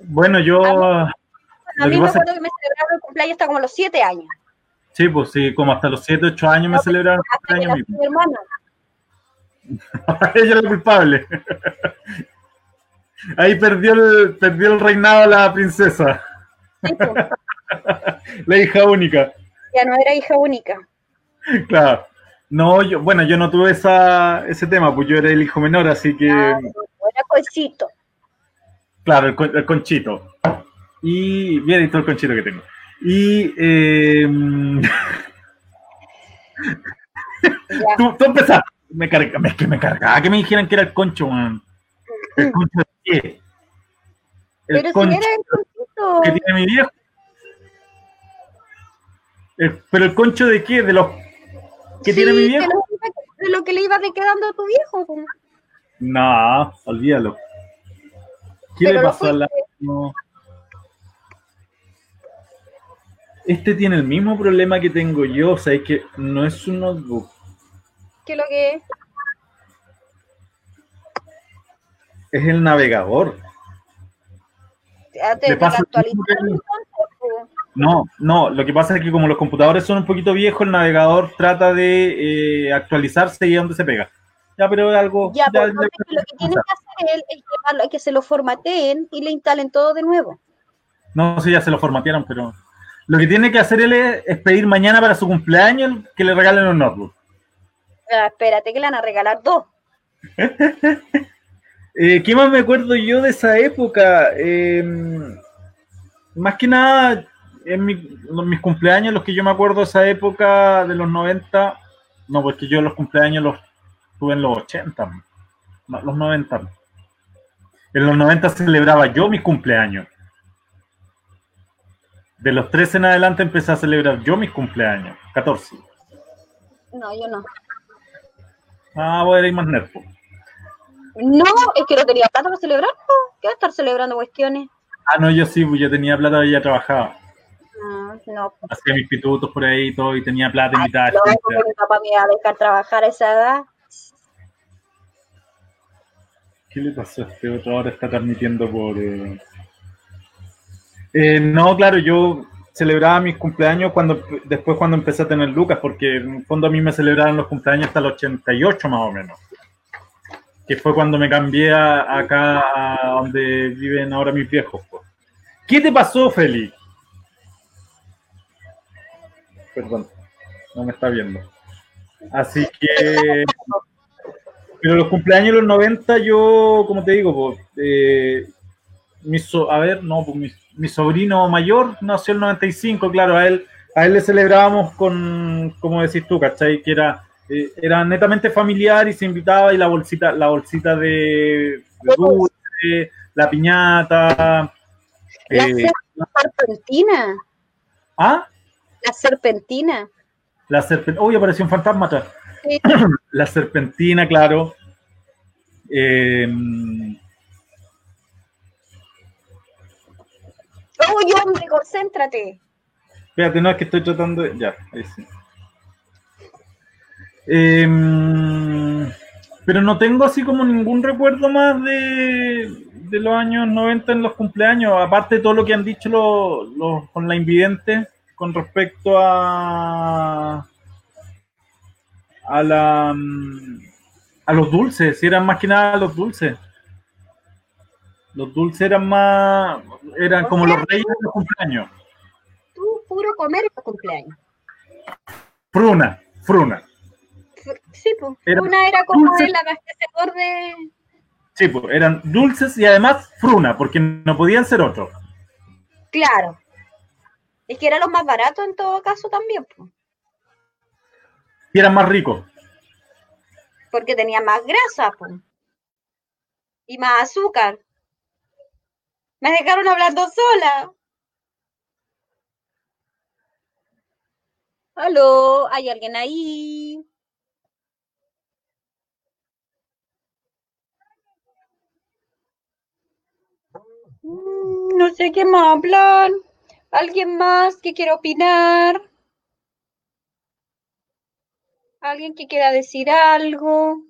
B: Bueno, yo.
C: A mí me acuerdo que me celebraron el cumpleaños hasta como los siete años.
B: Sí, pues sí, como hasta los 7, 8 años me celebraron el cumpleaños
C: mi hermana.
B: Ella es la culpable. Ahí perdió el, perdió el reinado la princesa,
C: Sí, pues,
B: la hija única.
C: ya no era hija única.
B: Claro. No, yo, bueno, yo no tuve esa, ese tema, pues yo era el hijo menor, así que,
C: Ah, era cochito.
B: claro, el, el conchito. Y bien, y todo el conchito que tengo. Y eh,
C: Ya.
B: tú, tú empezaste. Me carga, que me cargaba que me dijeran que era el concho, man. ¿El concho de qué? El
C: Pero si
B: concho
C: era el cochito.
B: que tiene mi viejo. El- pero el concho de qué? De los que tiene mi viejo.
C: De lo, que iba- de lo que le iba de quedando a tu viejo.
B: No, olvídalo. ¿Qué
C: Pero
B: le pasó a la.? no. Este tiene el mismo problema que tengo yo, o sea, es que no es un notebook,
C: ¿Qué es lo que es?
B: es el navegador.
C: Ya te,
B: Le
C: te
B: pasa
C: la
B: lo mismo que a
C: actualizaron
B: mí.
C: entonces, pues.
B: No, no, lo que pasa es que como los computadores son un poquito viejos, el navegador trata de eh, actualizarse y es donde se pega. Ya, pero es algo.
C: Ya,
B: ya-
C: pues,
B: ya-
C: lo que tienen que hacer es llevarlo que se lo formateen y le instalen todo de nuevo.
B: No sé, ya se lo formatearon, pero. Lo que tiene que hacer él es, es pedir mañana para su cumpleaños que le regalen un notebook.
C: Ah, espérate que le van a regalar dos.
B: Eh, ¿Qué más me acuerdo yo de esa época? Eh, más que nada, en mi- mis cumpleaños, los que yo me acuerdo de esa época de los 90, no, porque yo los cumpleaños los tuve en los 80, no, los 90. En los 90 celebraba yo mis cumpleaños. De los 13 en adelante empecé a celebrar yo mis cumpleaños, 14.
C: No, yo no.
B: Ah, voy a ir más nerfo.
C: No, es que no tenía plata para celebrar. ¿Qué va a estar celebrando cuestiones?
B: Ah, no, yo sí, yo tenía plata y ya trabajaba.
C: No, no.
B: hacía mis pitutos por ahí y todo, y tenía plata invitada.
C: No, porque mi papá me iba a dejar trabajar a esa edad.
B: ¿Qué le pasó a este otro? Ahora está transmitiendo por. eh, eh, no, claro, yo celebraba mis cumpleaños cuando después cuando empecé a tener Lucas, porque en el fondo a mí me celebraron los cumpleaños hasta el 88 más o menos. Que fue cuando me cambié a- acá a donde viven ahora mis viejos. ¿Qué te pasó, Feli? Perdón, no me está viendo. Así que... Pero los cumpleaños de los 90 yo, como te digo, pues, eh, mi so- a ver, no, pues mi, mi sobrino mayor nació el 95, claro, a él, a él le celebrábamos con, como decís tú, ¿cachai? Que era, eh, era netamente familiar y se invitaba y la bolsita, la bolsita de, de dulce, la piñata.
C: La
B: eh,
C: serpentina.
B: ¿Ah?
C: La serpentina.
B: La serpentina. Uy, apareció un fantasma atrás.
C: Sí.
B: La serpentina, claro. Eh,
C: ¡Uy, hombre, concéntrate!
B: Espérate, no es que estoy tratando de. Ya, ahí sí. Em, pero no tengo así como ningún recuerdo más de, de los años 90 en los cumpleaños, aparte de todo lo que han dicho los, los online videntes con respecto a. a la. mm, a los dulces, si eran más que nada los dulces. Los dulces eran más. eran como los reyes de los cumpleaños.
C: Tú, puro comer los cumpleaños.
B: Fruna, fruna.
C: Sí, pues.
B: Era
C: Una era como el abastecedor de.
B: Sí, pues, eran dulces y además fruna, porque no podían ser otros.
C: Claro. Es que era lo más barato en todo caso también, pues,
B: Y eran más ricos.
C: porque tenía más grasa, pues. Y más azúcar. Me dejaron hablando sola. Aló, ¿hay alguien ahí? Mm, No sé qué más hablar. ¿Alguien más que quiera opinar? ¿Alguien que quiera decir algo?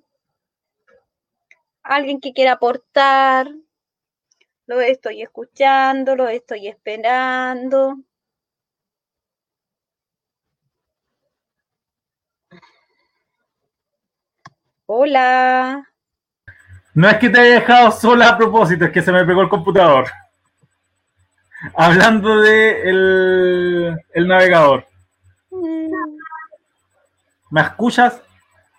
C: ¿Alguien que quiera aportar? Lo estoy escuchando, lo estoy esperando. Hola.
B: No es que te haya dejado sola a propósito, es que se me pegó el computador. Hablando de el, el navegador.
C: Mm,
B: ¿Me escuchas?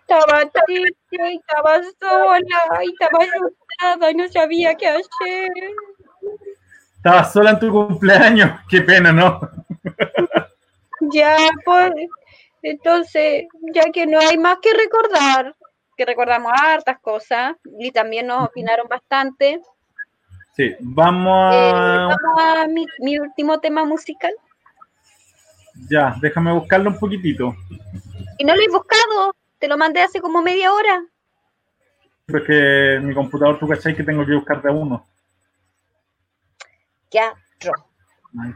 C: Estaba triste, estaba sola, y estaba no sabía qué hacer.
B: Estabas sola en tu cumpleaños. Qué pena, ¿no?
C: Ya, pues, entonces, ya que no hay más que recordar, que recordamos hartas cosas y también nos opinaron bastante,
B: Sí, vamos
C: eh,
B: a...
C: vamos a mi, mi último tema musical.
B: Ya, déjame buscarlo un poquitito.
C: Y no lo he buscado, te lo mandé hace como media hora.
B: Porque mi computador, tú cachai que tengo que buscar de a uno.
C: Ya,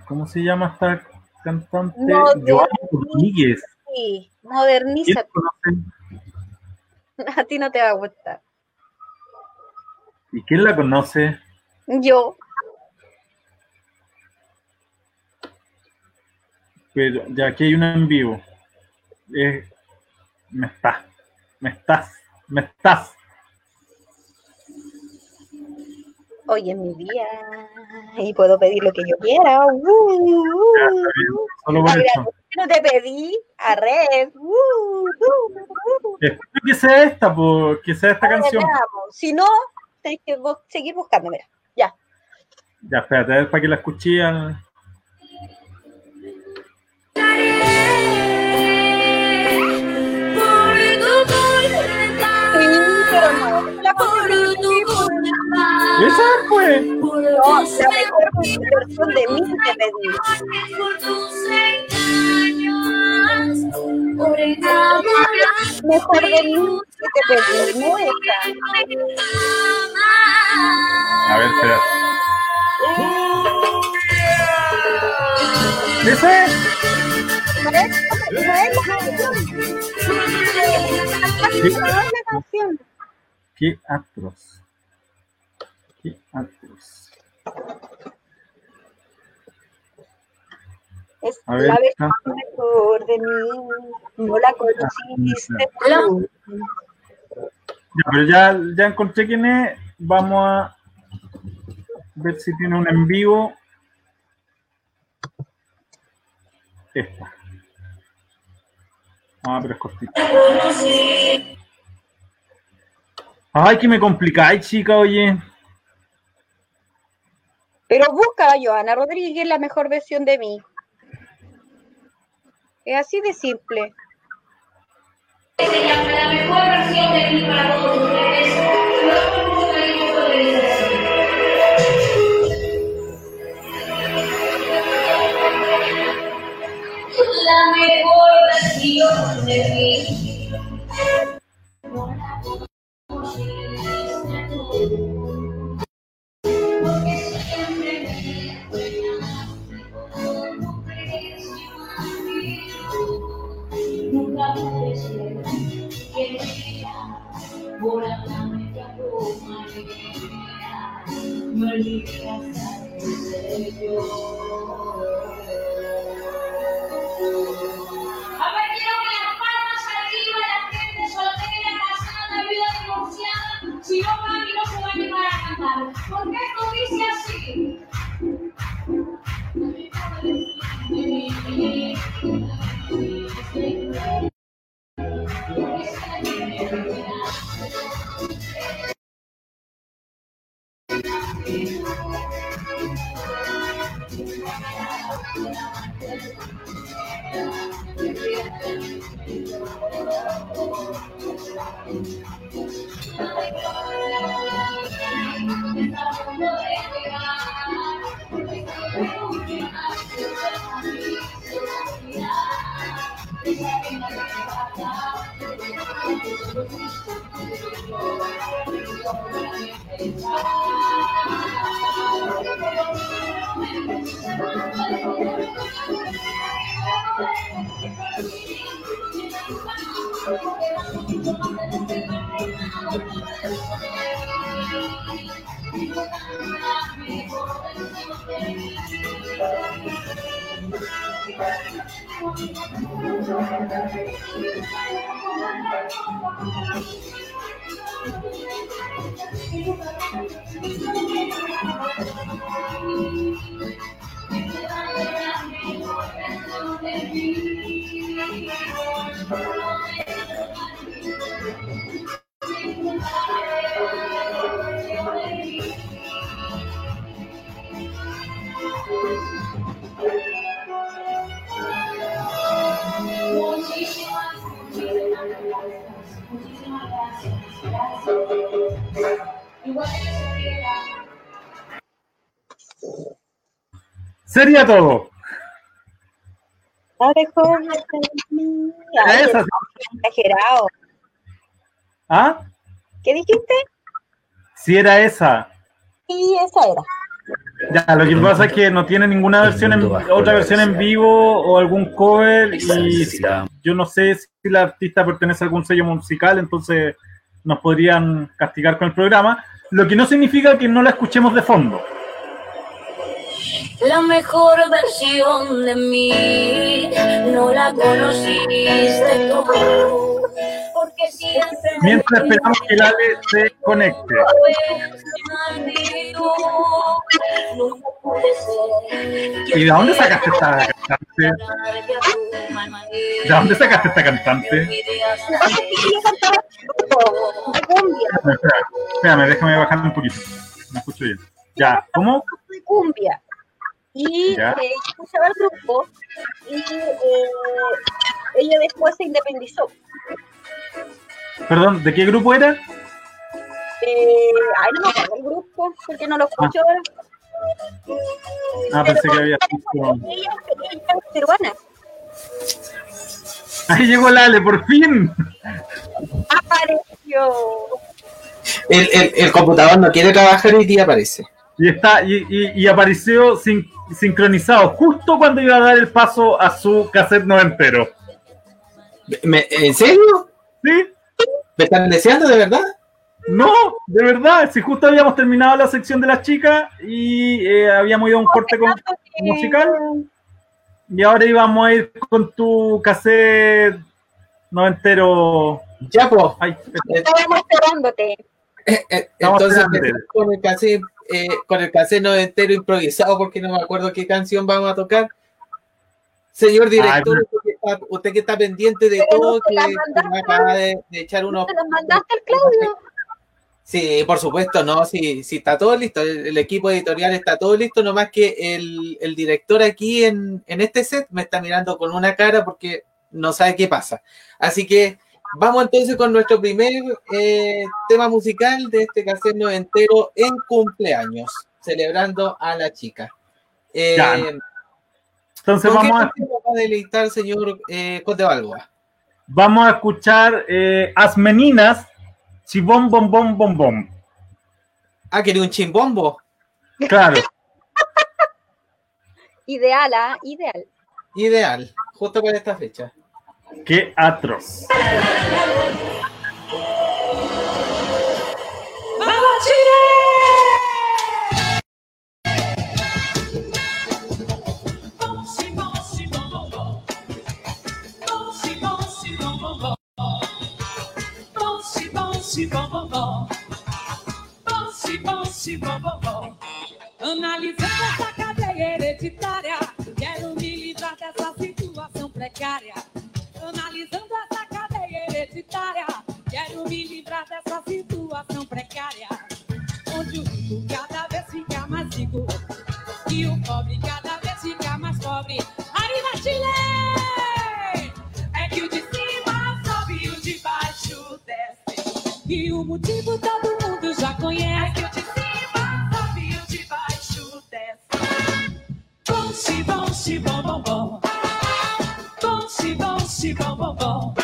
B: ¿Cómo se llama esta cantante?
C: No,
B: Joana Rodríguez.
C: Sí,
B: ¿Quién
C: modernízate, a ti no te va a gustar.
B: ¿Y quién la conoce?
C: Yo,
B: Pero ya aquí hay una en vivo. Eh, me estás, me estás, me estás.
C: Hoy es mi día y puedo pedir lo que yo quiera. Uh, uh,
B: Solo por
C: Mira,
B: eso.
C: ¿qué no te pedí a red. Uh, uh, uh.
B: Espero que sea esta, por, que sea esta canción.
C: veamos. Si no, tenés que seguir buscando. Mira, ya.
B: Ya, espérate, a ver para que la escuché. al-
C: Sí, pero no.
B: Esa fue.
C: No, la mejor versión de mí te pedí. Mejor de mí que te pedí, no esta.
B: A ver, espera. ¿Esa es?
C: ¿No es? ¿No es la canción? No es la canción.
B: Qué atroz. Qué atroz.
C: Es
B: A ver,
C: la versión
B: canta.
C: mejor de mí. No la conociste tú.
B: Ya, pero ya, ya encontré quién es. Vamos a ver si tiene un en vivo. Esta. Ah, pero es cortita. Ay, que me complicáis, chica, oye.
C: Pero busca a Joana Rodríguez la mejor versión de mí. Es así de simple.
H: la mejor versión de mí para todos ustedes. La mejor versión de mí. Si no van y no se va a animar a cantar. Porque esto dice así.
B: Sería todo.
C: Exagerado.
B: ¿Ah?
C: ¿Qué dijiste?
B: Si era esa.
C: Sí, esa era.
B: Ya, lo que pasa es que no tiene ninguna versión en, otra versión en vivo o algún cover y yo no sé si la artista pertenece a algún sello musical, entonces nos podrían castigar con el programa, lo que no significa que no la escuchemos de fondo.
H: La mejor versión de mí no la conociste tú. Porque siempre
B: Mientras esperamos que el Ale se conecte. ¿Y de dónde sacaste esta cantante? ¿De dónde sacaste esta cantante?
C: De cumbia.
B: Espérame, espérame, déjame bajar un poquito. Me escucho bien. Ya, ¿cómo?
C: cumbia. Y
B: Ya.
C: eh, escuchaba el grupo y eh, ella después se independizó.
B: Perdón, ¿de qué grupo era?
C: Eh, ay, no me acuerdo el grupo, porque no lo escucho ahora.
B: Ah, pensé que había visto.
C: Ella, ella es peruana.
B: Ahí llegó el Ale, por fin.
C: Apareció.
F: El, el, el computador no quiere trabajar hoy día, parece.
B: Y está, y, y- y apareció sin- sincronizado justo cuando iba a dar el paso a su cassette noventero.
F: ¿Me- ¿En serio?
B: ¿Sí?
F: ¿Me están deseando de verdad?
B: No, de verdad, si justo habíamos terminado la sección de las chicas y eh, habíamos ido a un corte con- musical Y ahora íbamos a ir con tu cassette noventero.
F: Ya, pues.
C: Estábamos esperándote.
F: Eh, eh, entonces con el cassette, eh, con el cassette noventero improvisado porque no me acuerdo qué canción vamos a tocar. Señor director,
B: Ay,
F: usted, que está, usted que está pendiente de
C: Pero
F: todo, que, me acaba de, de echar unos...
C: ¿Te los mandaste al Claudio?
F: Sí, por supuesto, no, sí, sí, está todo listo. El, el equipo editorial está todo listo, nomás que el, el director aquí en, en este set me está mirando con una cara porque no sabe qué pasa. Así que vamos entonces con nuestro primer eh, tema musical de este cassette noventero en cumpleaños, celebrando a la chica. Eh,
B: Ya. Entonces
F: ¿con qué
B: vamos a,
F: nos va a deleitar, señor eh, Cote Balboa?
B: vamos a escuchar eh, Asmeninas, Chibom Bom Bom Bom Bom.
F: Ah, quería un chimbombo.
B: Claro.
C: Ideal, ¿ah? Ideal.
F: Ideal, justo para esta fecha.
B: Qué atroz.
I: Analisando essa cadeia hereditária, quero me livrar dessa situação precária. Rico e o pobre cada vez fica mais pobre. Arriba Chile! É que o de cima sobe e o de baixo desce. E o motivo todo mundo já conhece. É que o de cima sobe e o de baixo desce. Bom, se bom, se bom, bom, bom. Bom, se bom, se bom, bom, bom.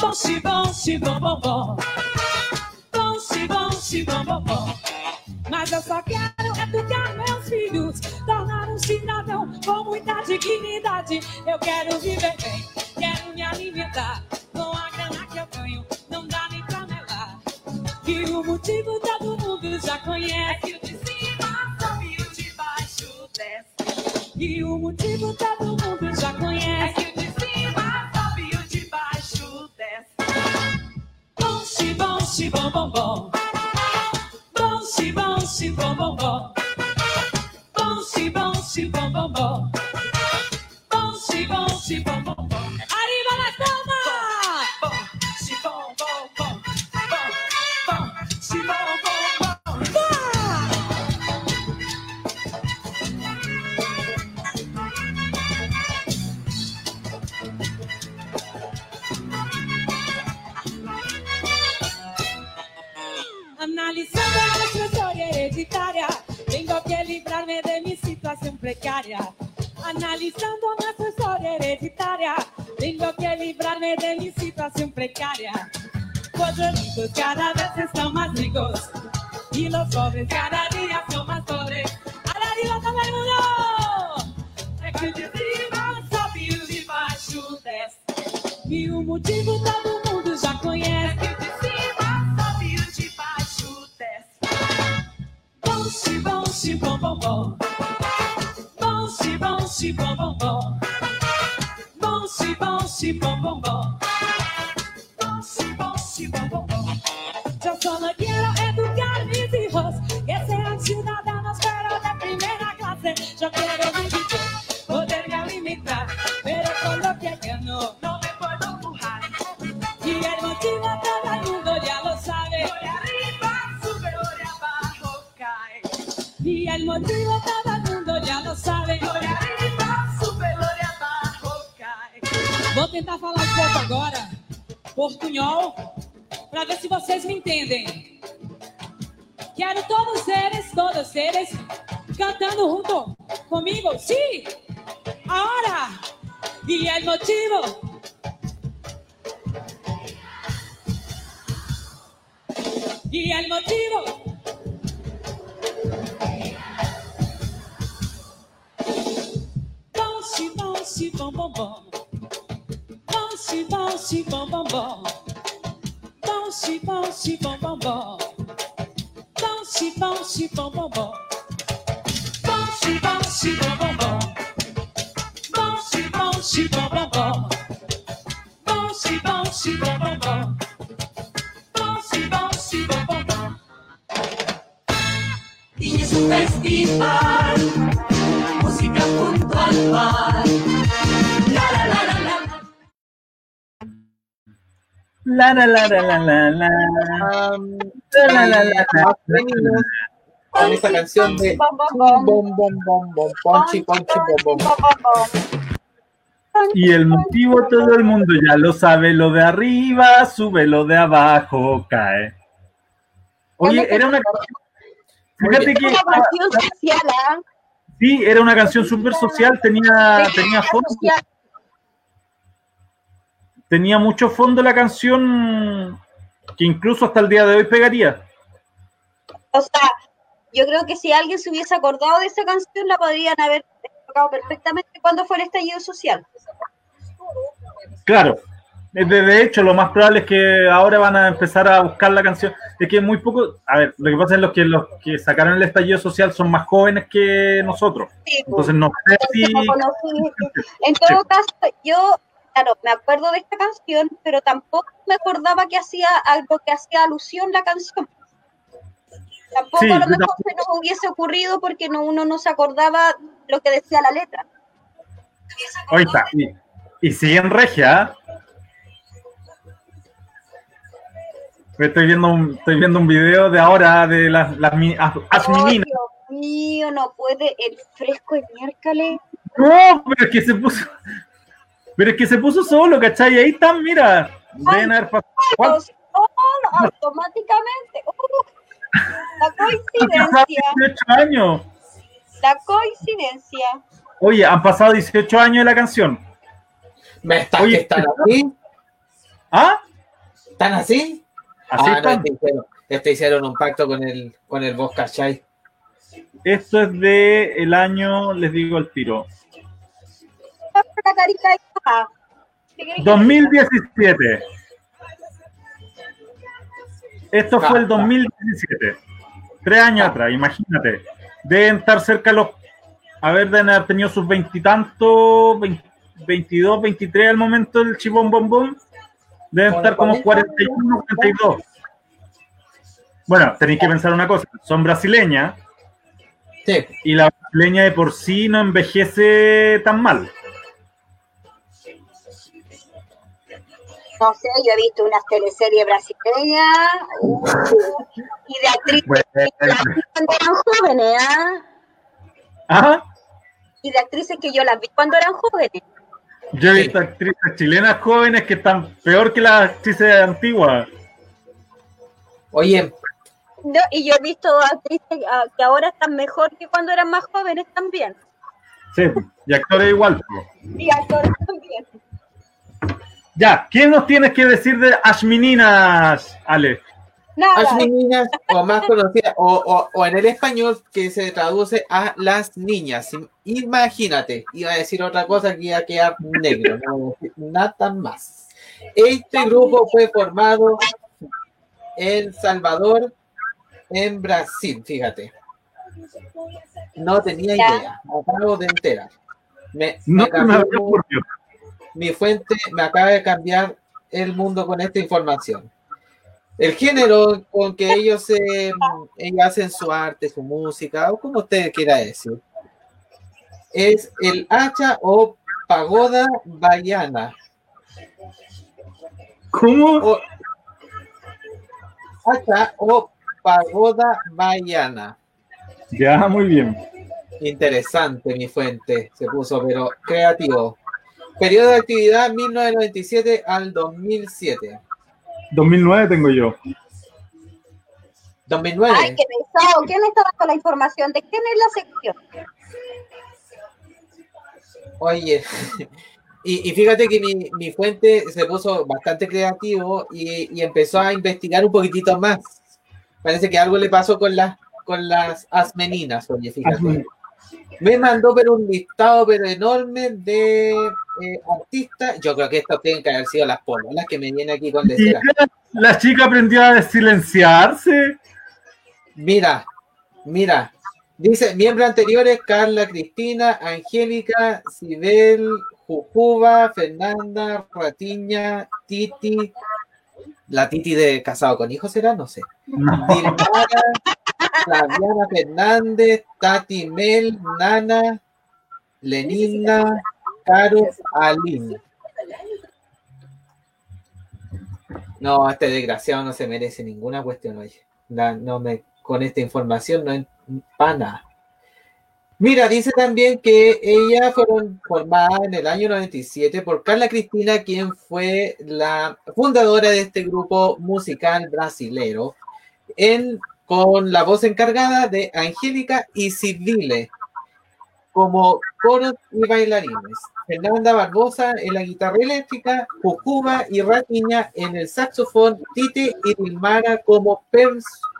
I: Bom, se bom, se bom, bom, bom. Bom, se bom, se bom, bom, bom. Mas eu só quero educar meus filhos, tornar um cidadão com muita dignidade. Eu quero viver bem, quero me alimentar. Com a grana que eu ganho, não dá nem pra melar. E o motivo todo mundo já conhece. É que o de cima sobe o de baixo desce. E o motivo todo mundo já conhece. É que o de cima sobe o de baixo desce. Bom, se bom, bom, bom, bom. Bom, se bom, se bom, bom, bom. Bom, se bom, se bom, bom, bom. Bom, se bom, se bom, bom, bom. Arriba las palmas! Bom, se bom, bom, bom. Bom, bom, se bom, bom, bom. Librarme de mi situación precaria. Analizando nuestra historia hereditaria, tengo que librarme de mi situación precaria. Los ricos cada vez están más ricos y los pobres cada día son más pobres. ¡Arriba todo el mundo! É que de cima sobe o de baixo desce. E o motivo todo mundo já conhece. Bom, bom, bom, bom. Se bom, se bom, bom, bom. Bom, se bom, se bom, bom. Bom, pouco agora, portunhol, para ver se vocês me entendem. Quero todos seres, todos seres, cantando junto comigo. Sí, ahora. Y el motivo. La la la la la
B: la la.
F: Um,
B: La, la, la, la, la,
F: Femeninos, con esta canción de
C: Bom, bom, bom.
F: bom ponchi ponchi bom bom.
B: Y el motivo todo el mundo ya lo sabe, lo de arriba sube, lo de abajo cae. Oye, era una Fíjate que
C: ¿ah?
B: sí, era una canción súper social, tenía, tenía
C: Social.
B: Tenía mucho fondo la canción que incluso hasta el día de hoy pegaría.
C: O sea, yo creo que si alguien se hubiese acordado de esa canción, la podrían haber tocado perfectamente cuando fue el estallido social.
B: Claro. De, de hecho, lo más probable es que ahora van a empezar a buscar la canción. Es que muy poco. A ver, lo que pasa es los que los que sacaron el estallido social son más jóvenes que nosotros.
C: Sí, pues.
B: Entonces no sé si.
C: En todo caso, yo, claro, me acuerdo de esta canción, pero tampoco me acordaba que hacía algo que hacía alusión la canción. Tampoco
B: Sí,
C: a lo mejor se nos hubiese ocurrido porque no, uno no se acordaba lo que decía la letra.
B: Ahí está. Y, y siguen regia. ¿ah? Estoy viendo un, estoy viendo un video de ahora de las, las mi- as-
C: Ay,
B: asmininas.
C: Dios mío, no puede el fresco de miércoles.
B: No, pero es que se puso. Pero es que se puso solo, ¿cachai? Ahí están, mira. Deben haber
C: automáticamente. Uh, la coincidencia,
B: 18 años.
C: la coincidencia.
B: Oye, han pasado 18 años de la canción.
F: ¿Me están,
B: Oye,
F: que están así?
B: ¿Ah?
F: ¿Están así?
B: Así
F: ah, no,
B: están.
F: este hicieron, este hicieron un pacto con el, con el Boss ¿cachai?
B: Esto es de el año, les digo el tiro.
C: La carita de papá. ¿Qué querés que
B: 2017. Esto fue el
F: Ah.
B: 2017. Tres años atrás, imagínate. Deben estar cerca los. A ver, deben haber tenido sus veintitantos, 22, 23 al momento del chibón bombón. Deben
F: Como
B: estar como
F: 40,
B: 41, 42. Bueno, tenéis que pensar una cosa. Son brasileñas
F: Sí.
B: y la brasileña de por sí no envejece tan mal.
C: No sé, yo he visto unas teleseries brasileñas uh, y de actrices
B: Bueno,
C: que las vi cuando eran jóvenes, ¿ah?
B: Ajá.
C: Y de actrices que yo las vi cuando eran jóvenes.
B: Yo he
F: Sí.
B: visto actrices chilenas jóvenes que están peor que las actrices antiguas.
F: Oye,
C: No, y yo he visto actrices ah, que ahora están mejor que cuando eran más jóvenes también.
B: Sí, y actores igual.
C: Y actores también.
B: Ya, ¿qué nos tienes que decir de Ashmininas, Ale?
C: Nada.
F: las niñas, o más conocidas, o, o, o en el español que se traduce a las niñas. Im- Imagínate, iba a decir otra cosa que iba a quedar negro, no nada más. Este grupo fue formado en Salvador, en Brasil, fíjate. No tenía
C: Ya.
F: idea, acabo de enterar. Me,
B: No
F: me
B: me
F: cambió
B: había ocurrido.
F: Mi fuente me acaba de cambiar el mundo con esta información. El género con que ellos, eh, ellos hacen su arte, su música, o como usted quiera decir, es el hacha o pagoda baiana.
B: ¿Cómo?
F: O, hacha o pagoda baiana.
B: Ya, muy bien.
F: Interesante mi fuente, se puso, pero creativo. Periodo de actividad 1997 al 2007.
B: 2009 tengo yo.
F: 2009.
C: Ay, qué pesado. ¿Quién está dando la información? ¿De quién es la sección?
F: Oye, y, y fíjate que mi, mi fuente se puso bastante creativo y, y empezó a investigar un poquitito más. Parece que algo le pasó con las con las asmeninas, oye, fíjate. Me mandó pero un listado pero enorme de eh, artistas. Yo creo que estos tienen que haber sido las pololas que me viene aquí con decir.
B: la chica aprendió a silenciarse.
F: Mira, mira. Dice, miembros anteriores, Carla, Cristina, Angélica, Sibel, Jujuba, Fernanda, Ratiña, Titi, la Titi de Casado con Hijos será, no sé. Dilmara, Flaviana Fernández, Tati Mel, Nana, Lenina, Caro, Aline. No, este desgraciado no se merece ninguna cuestión, oye. La- no me, con esta información no es para nada. Mira, dice también que ellas fueron formadas en el año 97 por Carla Cristina, quien fue la fundadora de este grupo musical brasilero, en, con la voz encargada de Angélica y Civile, como coros y bailarines. Fernanda Barbosa en la guitarra eléctrica, Jujuba y Ratiña en el saxofón, Tite y Dilmara como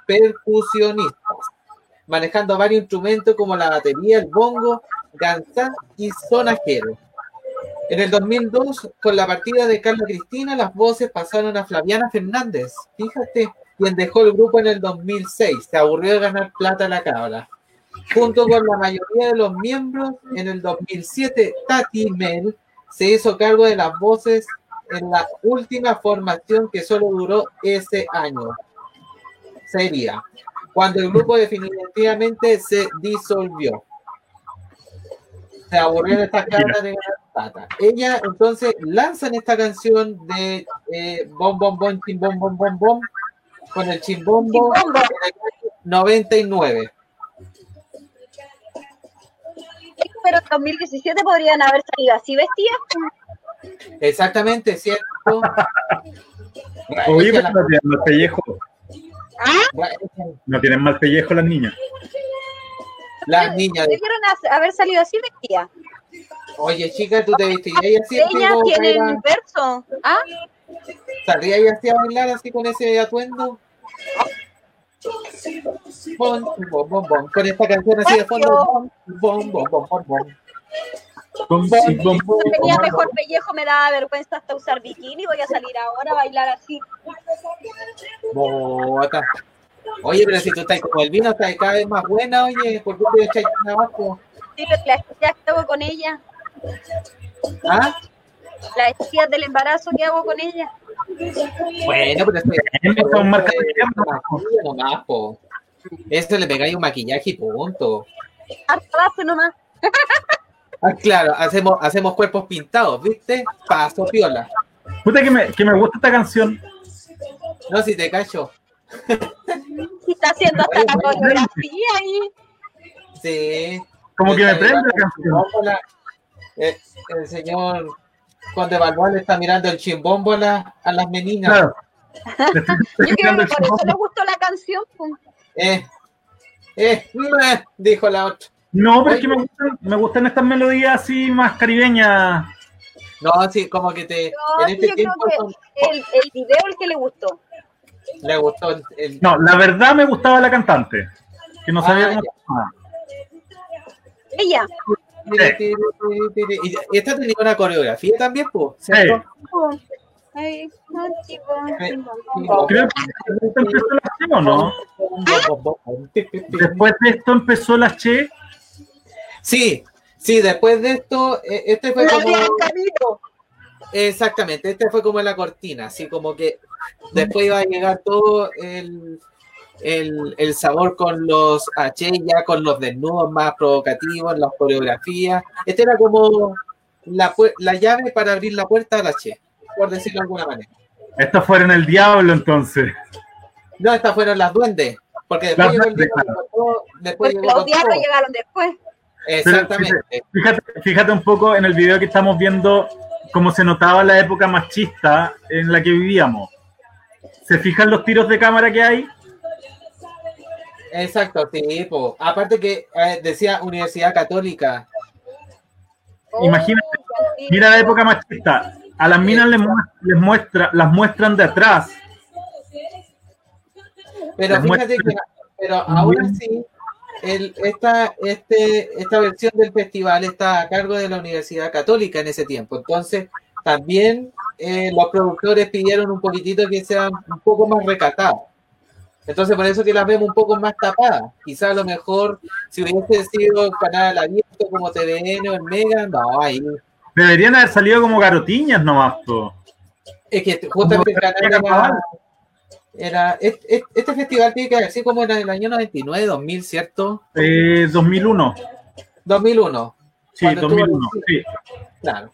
F: percusionistas manejando varios instrumentos como la batería, el bongo, ganzá y sonajero. En el 2002, con la partida de Carla Cristina, las voces pasaron a Flaviana Fernández, fíjate, quien dejó el grupo en el 2006, se aburrió de ganar plata a la cabra. Junto con la mayoría de los miembros, en el 2007, Tati Mel se hizo cargo de las voces en la última formación que solo duró ese año. Sería cuando el grupo definitivamente se disolvió. Se aburrió de estas cabras de ganar plata. Ella entonces lanzan esta canción de eh, Bom Bom Bom Chim Bom Bom Bom Bom con el chimbombo en el año 99.
C: Pero en 2017 podrían haber salido así vestidas.
F: Exactamente, ¿cierto?
B: Oye, pero no tienen mal pellejo.
C: ¿Ah?
B: No tienen mal pellejo las niñas.
F: Las niñas de...
C: Debieron ha- haber salido así vestidas.
F: Oye, chica, tú te vestirías así,
C: Ellas tienen verso. ¿Ah?
F: ¿Saldríais así a bailar así con ese atuendo? Bom, bom, bom, bom. Con esta canción así de fondo. Bom, bom, bom, bom, bom, bom.
B: Bom,
F: Bom,
B: sí, bom,
F: bom,
C: Tenía mejor pellejo, me daba vergüenza hasta usar bikini. Voy a salir ahora a bailar así.
F: Bota. Oye, pero si tú estás como el vino, estás cada vez más buena, oye, ¿por qué te echáis tan abajo?
C: Sí, tías que hago con ella.
F: ¿Ah?
C: Las del embarazo que hago con ella.
F: Bueno, pero Eso
B: es un marca de
F: maquillaje nomás, po. Eso le pegáis un maquillaje y punto.
C: Harta base nomás.
F: Ah, claro, hacemos, hacemos cuerpos pintados, ¿viste? Paso piola.
B: Puta que me, que me gusta esta canción.
F: No, si te cacho.
C: Y está haciendo hasta la coreografía ahí.
F: Sí.
B: Como que me prende la canción.
F: eh, el señor Balboa le está mirando el chimbombo a, la- a las meninas.
B: Claro.
C: Yo creo que por eso le gustó la canción.
F: Eh, eh, meh, dijo la otra.
B: No, pero es que me gustan, me gustan estas melodías así más caribeñas.
F: No, sí, como que te.
C: No,
F: en este
C: yo
F: tiempo
C: creo
F: son-
C: que el, el video el que le gustó.
F: le gustó el. el-
B: No, la verdad me gustaba la cantante. Que no sabía
F: Ah,
B: cómo se llamaba.
C: Ella.
F: Y esta tenía una coreografía también, pues. ¿cierto?
C: Ay, no, chico.
B: Creo que después empezó la Che, ¿o no? Después de esto empezó la Che.
F: Sí, sí, después de esto, eh, este fue como. Exactamente, este fue como la cortina, así como que después iba a llegar todo el, el, el sabor con los H, ya con los desnudos más provocativos, las coreografías. Este era como la, pu- la llave para abrir la puerta al H, por decirlo de alguna manera.
B: Estos fueron el diablo entonces.
F: No, estas fueron las duendes, porque después llegó el todo, después llegó
C: los diablos
F: todo.
C: llegaron después.
F: Exactamente.
B: Fíjate, fíjate un poco en el video que estamos viendo cómo se notaba la época machista en la que vivíamos. ¿Se fijan los tiros de cámara que hay?
F: Exacto, sí, po. aparte que eh, decía Universidad Católica,
B: Imagínate, mira la época machista. A las minas les, les muestra, las muestran de atrás.
F: Pero
B: Las
F: fíjate que, pero aún así, el, esta, este, esta versión del festival está a cargo de la Universidad Católica en ese tiempo. Entonces, también eh, los productores pidieron un poquitito que sean un poco más recatados. Entonces, por eso que las vemos un poco más tapadas. Quizás a lo mejor, si hubiese sido canal abierto como TVN o el Mega, no, ahí
B: Deberían haber salido como garotiñas nomás, po.
F: Es que justamente el canal era, era- es- es- este festival tiene que haber sido como en el año 99, 2000, ¿cierto?
B: Eh, 2001.
F: 2001,
B: Sí,
F: Cuando estuvo
B: 2001. Sí.
F: claro.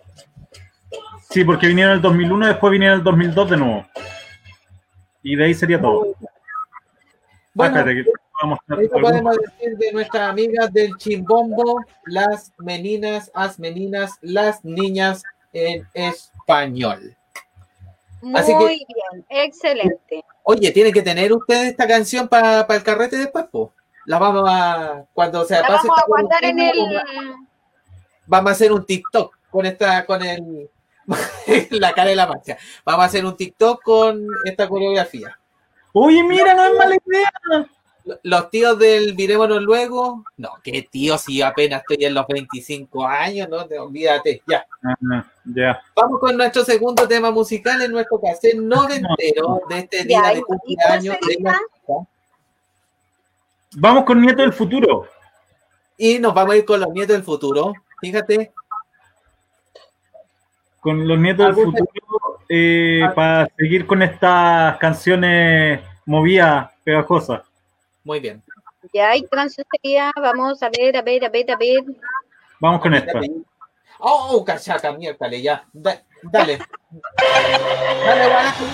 B: sí, porque vinieron el 2001 y después vinieron el 2002 de nuevo. Y de ahí sería todo.
F: Bueno,
B: que voy a algún-
F: podemos decir de nuestras amigas del Chimbombo, las meninas, as meninas, las niñas en español. Así que-
C: Muy bien, excelente.
F: Oye, tienen que tener ustedes esta canción para el carrete después, po. La vamos a, cuando se
C: La
F: pase
C: vamos a guardar en el.
F: Vamos a hacer un TikTok con esta, con el, la cara de la marcha. Vamos a hacer un TikTok con esta coreografía.
B: Oye, mira, no es mala idea.
F: Los tíos del Virémonos Luego, no, qué tíos si yo apenas estoy en los 25 años, no, te olvídate, ya.
B: Ya.
F: Vamos con nuestro segundo tema musical en nuestro cassette noventero de este día
C: Ya,
F: de
C: ¿y cuál
F: cumpleaños de la-
B: Vamos con Nieto del Futuro.
F: Y nos vamos a ir con los nietos del futuro. Fíjate,
B: Con los Nietos del
F: ¿Algún-
B: Futuro eh,
F: Ah.
B: para seguir con estas canciones movidas, pegajosas.
F: muy bien.
C: Ya, ¿y qué canción sería? Vamos a ver, a ver, a ver, a ver.
B: Vamos con esta.
F: Oh, cachaca, miércale, ya. Da- dale. dale, guarajo,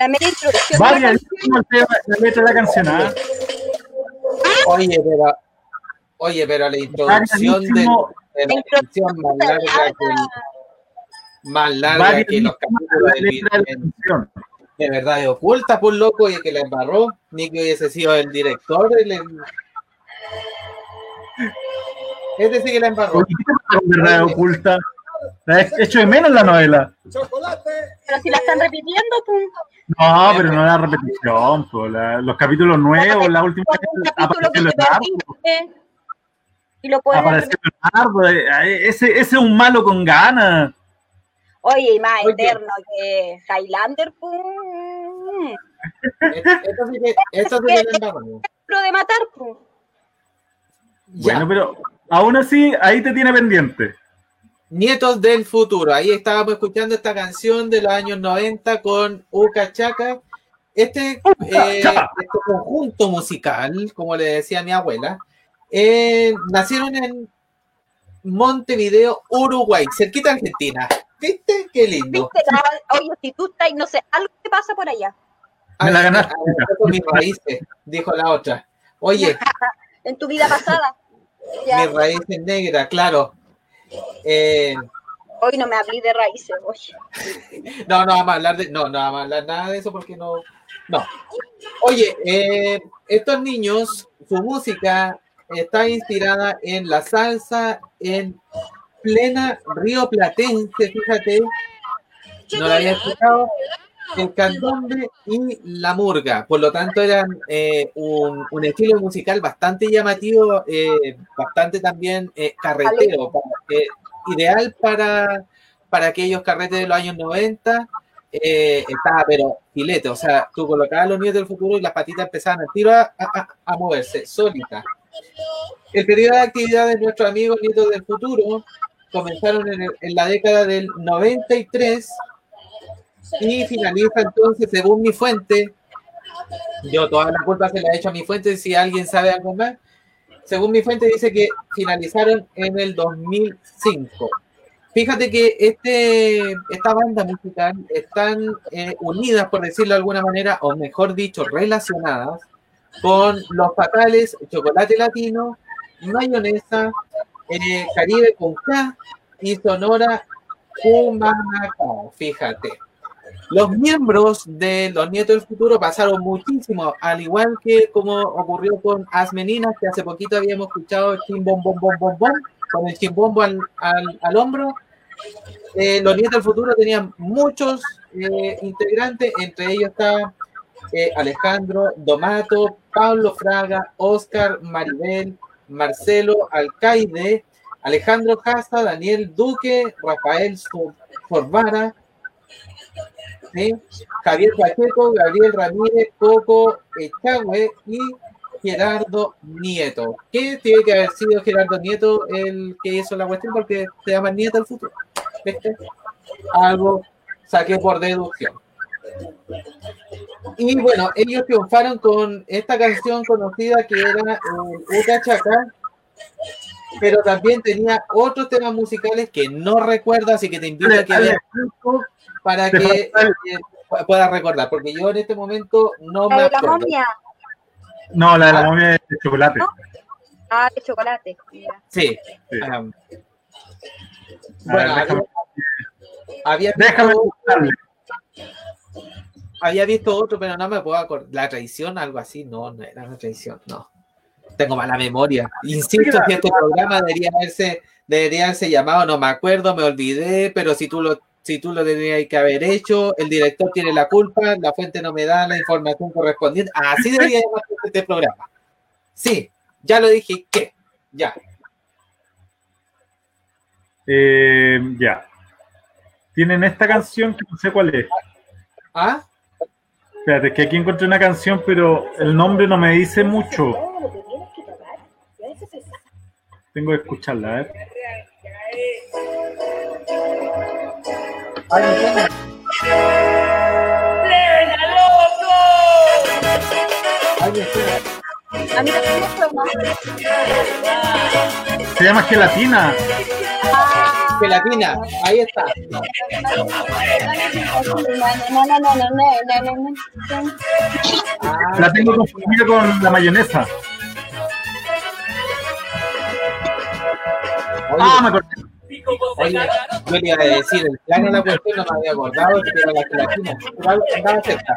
A: La
C: media introducción. de la
B: la letra de la canción, ¿ah?
F: Oye, pero. Oye, pero la introducción de, de la canción más larga que, más larga que los capítulos del
B: de
F: video. De verdad, es oculta por loco y que la embarró. Ni que hubiese sido el director. El, el- Es decir, que la embarró.
B: Oye, ¿qué pasa con verdad oculta? La he hecho de menos la novela.
C: Pero si la están repitiendo, pues.
B: No, pero no la repetición, po, la- los capítulos nuevos, la última
C: un capítulo que
B: apareció Leonardo.
C: y lo puedes
B: Apareció Leonardo, ese, ese es un malo con ganas.
C: Oye, y más
F: Oye.
C: eterno que Highlander, pues.
F: Esto sí que, esto sí que la
C: de matar.
F: Ya.
B: Bueno, pero aún así, ahí te tiene pendiente.
F: Nietos del futuro. Ahí estábamos escuchando esta canción de los años 90 con Uca Chaca. Este, eh, este conjunto musical, como le decía mi abuela, eh, nacieron en Montevideo, Uruguay, cerquita de Argentina. ¿Viste? Qué lindo.
C: ¿Viste? La- Oye, si tú estás, no sé, algo que pasa por allá.
B: Me la ganaste.
F: Ah, mis raíces, dijo la otra. Oye,
C: En tu vida pasada.
F: Mis raíces negras, claro. Eh,
C: Hoy no me hablé de raíces, oye.
F: No, no vamos a hablar de, no, no vamos a hablar nada de eso porque no, no. Oye, eh, estos niños, su música está inspirada en la salsa en plena Río Platense, fíjate, no la había escuchado, el candombe y la murga, por lo tanto eran eh, un, un estilo musical bastante llamativo, eh, bastante también eh, carretero, ideal para, para aquellos carretes de los años 90, eh, estaba pero filete, o sea, tú colocabas los niños del futuro y las patitas empezaban al tiro a, a- a moverse, solitas. El periodo de actividad de nuestros amigos nietos del futuro comenzaron en, el- en la década del 93 y finaliza entonces, según mi fuente, yo toda la culpa se la he hecho a mi fuente, si alguien sabe algo más, según mi fuente dice que finalizaron en el 2005. Fíjate que este, esta banda musical están eh, unidas, por decirlo de alguna manera, o mejor dicho, relacionadas con Los Fatales, Chocolate Latino, Mayonesa, eh, Caribe con K y Sonora Cumanacao, fíjate. Los miembros de Los Nietos del Futuro pasaron muchísimo, al igual que como ocurrió con Asmeninas, que hace poquito habíamos escuchado Chim Bom Bom Bom Bom con el chimbombo al, al, al hombro. Eh, los nietos del futuro tenían muchos eh, integrantes, entre ellos está eh, Alejandro, Domato, Pablo Fraga, Oscar, Maribel, Marcelo, Alcaide, Alejandro Casa, Daniel Duque, Rafael Sor- Sorbara, ¿sí? Javier Pacheco, Gabriel Ramírez, Coco Echagüe y Gerardo Nieto. ¿Qué tiene que haber sido Gerardo Nieto el que hizo la cuestión? Porque se llama Nieto del futuro. ¿Viste? Algo saqué por deducción. Y bueno, ellos triunfaron con esta canción conocida que era eh, Uca Chaca, pero también tenía otros temas musicales que no recuerdo, así que te invito a que veas para que eh, pu- puedas recordar, porque yo en este momento no
C: La
F: me
C: de la
F: acuerdo.
C: momia.
B: No, la de la momia de chocolate.
C: ¿No? Ah, de chocolate. Mira.
F: Sí.
B: Sí.
F: Ah,
B: ver,
F: bueno,
B: déjame,
F: había,
B: déjame
F: visto, había visto otro, pero no me puedo acordar. La traición, algo así, no, no era una traición, no. Tengo mala memoria. Insisto que este programa debería haberse, debería haberse llamado, no me acuerdo, me olvidé, pero si tú lo, si tú lo tendrías que haber hecho, el director tiene la culpa, la fuente no me da la información correspondiente. Así debería llamarse este programa. Sí, ya lo dije, ¿qué? Ya.
B: Eh, ya. Tienen esta canción que no sé cuál es.
F: ¿Ah?
B: Espérate, es que aquí encontré una canción, pero el nombre no me dice mucho. Tengo que escucharla, a ver.
F: Ay.
C: A mí también me suena.
B: Se llama Gelatina.
F: Gelatina, ahí está.
C: No, no, no, no, no, no, no, no.
B: La tengo confundida con la mayonesa.
F: Oye,
B: Ah, me acordé.
F: Oye, yo le iba a decir, el plano de la cuestión no me había acordado que era la gelatina. Pero andaba cerca.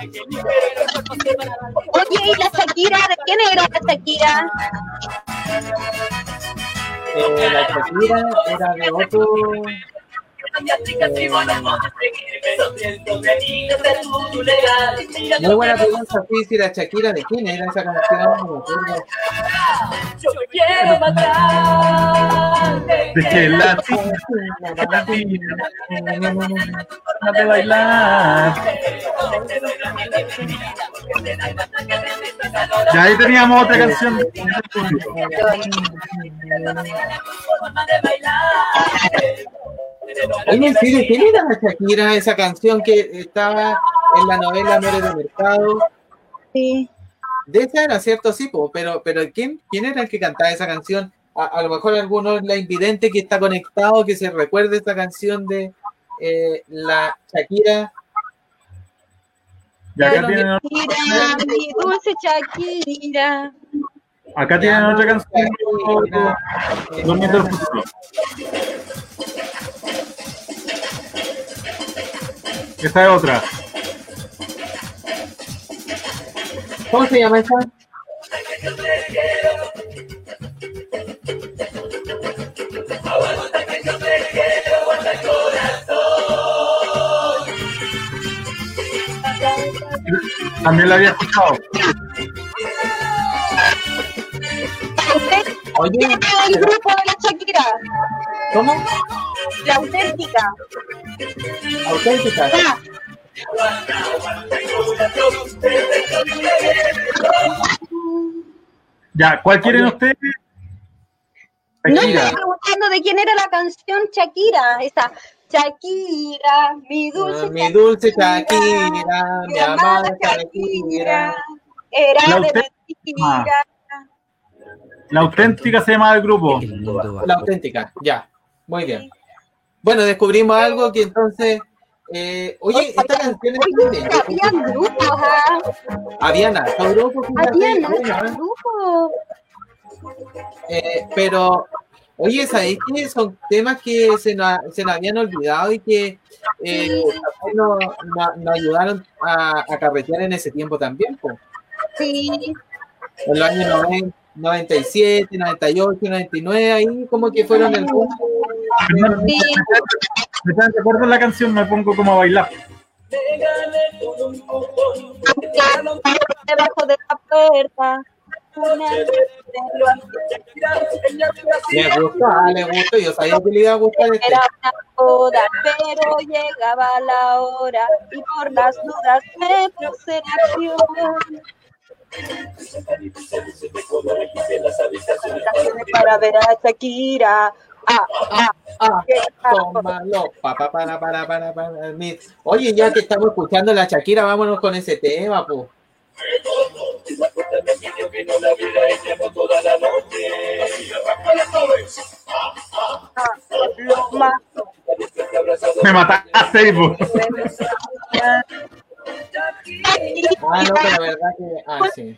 C: Oye, ¿y la Shakira? ¿De quién era la Shakira?
F: Eh, la Shakira era de otro. Muy buena pregunta, si la Shakira, ¿de quién era esa canción? No me acuerdo.
B: De bailar. Ya ahí teníamos otra canción.
F: Oye, sí, ¿de quién era la Shakira esa canción que estaba en la novela Amores de Mercado?
C: Sí.
F: De esa era cierto, sí, pero, pero ¿quién, ¿quién era el que cantaba esa canción? A, a lo mejor alguno es la invidente que está conectado, que se recuerde esta canción de eh, la Shakira.
B: Y acá tienen,
C: Shakira, mi dulce Shakira.
B: acá tienen otra canción. Nietos Esta es otra.
F: ¿Cómo se llama esa?
B: También la había escuchado.
C: ¿Usted
F: Oye,
C: el grupo de la Shakira?
F: ¿cómo?
C: La auténtica.
F: Auténtica.
C: Ah,
B: Ya, ¿cuál quieren ustedes?
C: no estoy preguntando de quién era la canción Shakira. Esa. Shakira, mi dulce
F: Ah, Mi dulce Shakira, mi amada Shakira.
C: Era
B: La
C: de
B: auténtica.
C: mentira.
B: La auténtica se llama el grupo.
F: La auténtica, ya. Muy bien. Bueno, descubrimos algo que entonces. eh, oye, esta canción es
C: habían grupos, ¿ah?
F: Habían harto grupo, fíjate,
C: Habían
F: bueno,
C: hartos grupos.
F: eh, pero, oye, ¿sabéis que son temas que se nos, se nos habían olvidado y que eh, nos, ayudaron a, a carretear en ese tiempo también? po?
C: Sí.
F: En los años 90, 97, 98, 99, ahí como que fueron el boom.
B: Me traen recuerdo la canción, me pongo como a bailar.
C: Debajo de la puerta.
F: Le gustó, ah, le gustó, yo sabía que le iba a gustar este.
C: Era una boda, pero llegaba la hora y por las dudas me puse en acción. Para ver a Shakira. Ah, ah,
F: Ah, tómalo. Pa, pa, para, para, para, para, Oye, ya que estamos escuchando la Shakira, vámonos con ese tema, po.
C: mato.
B: Me mataste, po.
F: Ah, no, la verdad que. Ah, sí.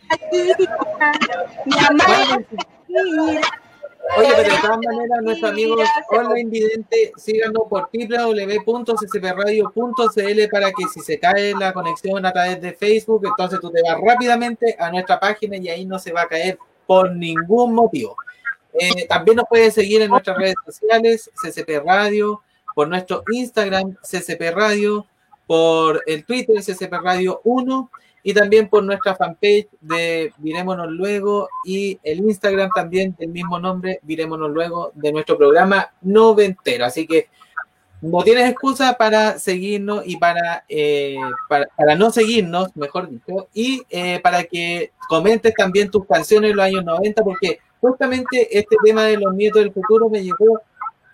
F: Oye, pero de todas maneras, nuestros amigos online vidente, síganos por www.ccpradio.cl para que si se cae la conexión a través de Facebook, entonces tú te vas rápidamente a nuestra página y ahí no se va a caer por ningún motivo. Eh, también nos puedes seguir en nuestras redes sociales, CCP Radio, por nuestro Instagram, CCP Radio, por el Twitter, CCP Radio 1, y también por nuestra fanpage de Virémonos Luego y el Instagram también del mismo nombre, Virémonos Luego, de nuestro programa noventero. Así que no tienes excusa para seguirnos y para, eh, para, para no seguirnos, mejor dicho, y eh, para que comentes también tus canciones de los años 90, porque justamente este tema de los nietos del futuro me llegó,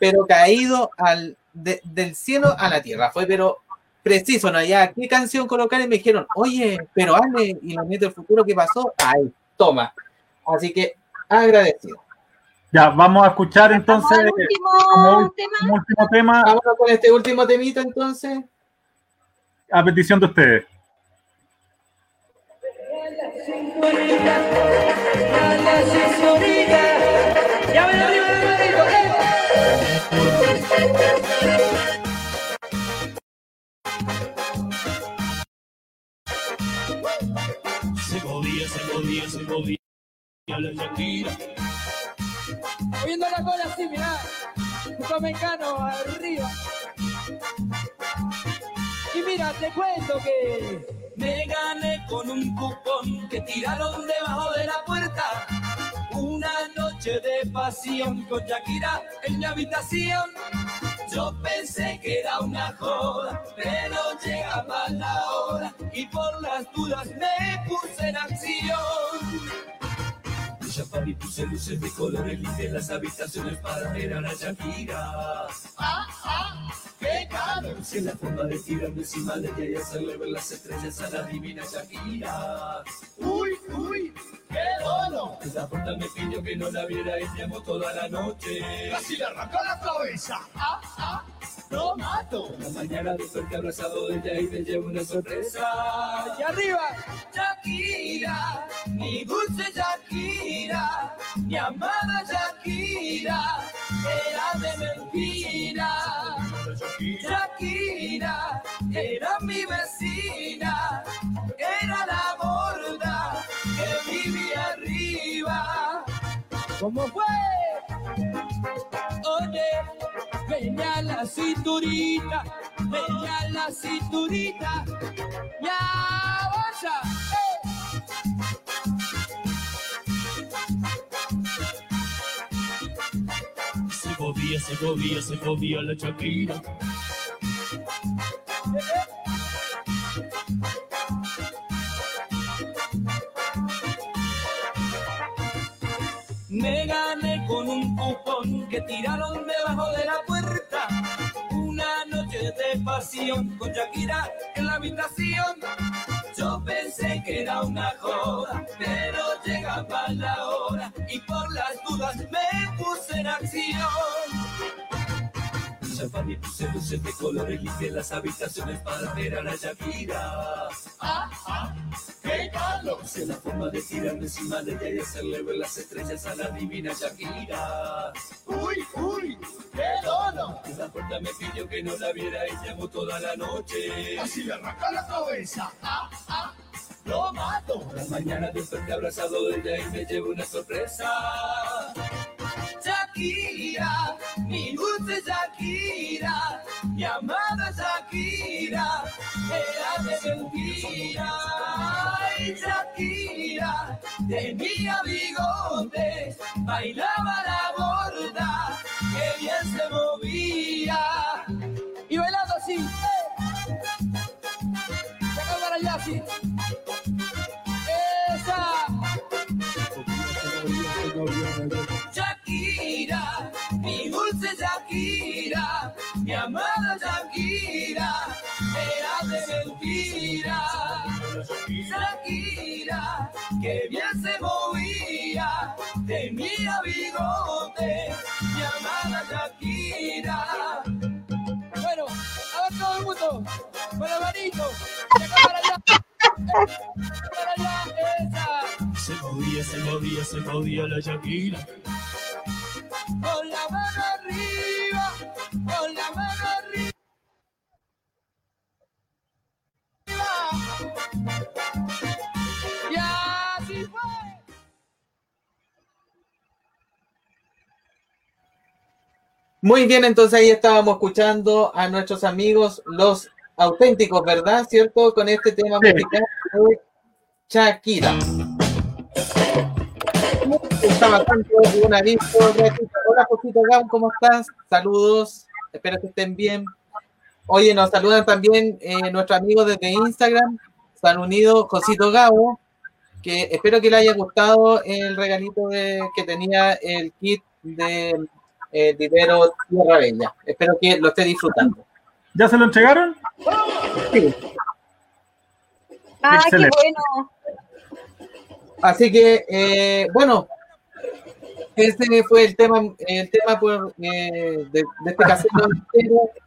F: pero caído al, de- del cielo a la tierra. Fue, pero preciso, ¿no? Ya, ¿qué canción colocar? Y me dijeron, oye, pero Ale, ¿y los nietos del futuro qué pasó? Ay, toma. Así que agradecido.
B: Ya, vamos a escuchar entonces
C: Vamos
B: como,
C: último tema.
B: como último tema
F: Vámonos con este último temito entonces.
B: a petición de ustedes.
J: Ya del marito, ¡eh!
I: Segovia, Segovia, Segovia, la Shakira.
J: Moviendo la cola así, mirá. Un mecano arriba. Y mira, te cuento que
I: Me gané con un cupón que tiraron debajo de la puerta. Una noche de pasión con Shakira en mi habitación. Yo pensé que era una joda, pero llegaba la hora y por las dudas me puse en acción. Champán y puse luces de colores, limpié las habitaciones para ver a la Shakira. ¡Ah, ah! ¡Qué calor! Si la forma de tirarme encima de ella y hacerle ver las estrellas a la divina Shakira. ¡Uy, uy! ¡Qué dono! La puerta me pidió que no la viera y llamó toda la noche. ¡Casi le arrancó la cabeza! ¡Ah, ah! ¡Lo mato! La mañana desperté abrazado de ella y me llevo una sorpresa.
J: y arriba.
I: Shakira, mi dulce Shakira, mi amada Shakira, era de mentira. Shakira, era mi vecina, era la gorda que vivía arriba.
J: ¿Cómo fue?
I: Oye, venía la cinturita, venía la cinturita,
J: ¡Ya, vaya! ¡Eh!
I: Segovia, Segovia, Segovia, la Shakira. Me gané con un cupón que tiraron debajo de la puerta. Una noche de pasión con Shakira en la habitación. Pensé que era una joda, pero llegaba la hora y por las dudas me puse en acción. Champán puse luces de colores, limpié las habitaciones para ver a la Shakira. ¡Ah, ah! ¡Qué calor! Sé la forma de tirarme encima de ella y hacerle ver las estrellas a la divina Shakira. ¡Uy, uy! ¡Qué dono! La puerta me pidió que no la viera y llamó toda la noche. ¡Así le arranca la cabeza! ¡Ah, ah! lo mato. La mañana desperté abrazado de ella y me llevo una sorpresa. Shakira, mi dulce Shakira, mi amada Shakira, era de mentira. Ay, Shakira, tenía bigotes, bailaba la gorda, que bien se movía. Mi amada Shakira, era de mentira. Shakira, que bien se movía, tenía bigote, mi amada Shakira. Bueno, a ver todo el mundo, con la manito, para allá. Para allá, esa. Se movía, se movía, se movía la Shakira. Con la mano arriba, Y así fue.
F: Muy bien, entonces ahí estábamos escuchando a nuestros amigos, los auténticos, ¿verdad? ¿Cierto? Con este tema
B: Sí.
F: musical de Shakira. Está bastante un aviso. gratuito. Hola, Josito Gam, ¿cómo estás? Saludos, espero que estén bien. Oye, nos saludan también eh, nuestros amigos desde Instagram, San Unido, Josito Gabo, que espero que le haya gustado el regalito de- que tenía el kit de eh, Vivero Tierra Bella. Espero que lo esté disfrutando.
B: ¿Ya se lo entregaron?
F: Sí.
C: Ah,
B: Excelente.
C: qué bueno.
F: Así que, eh, bueno, ese fue el tema, el tema por, eh, de, de este casero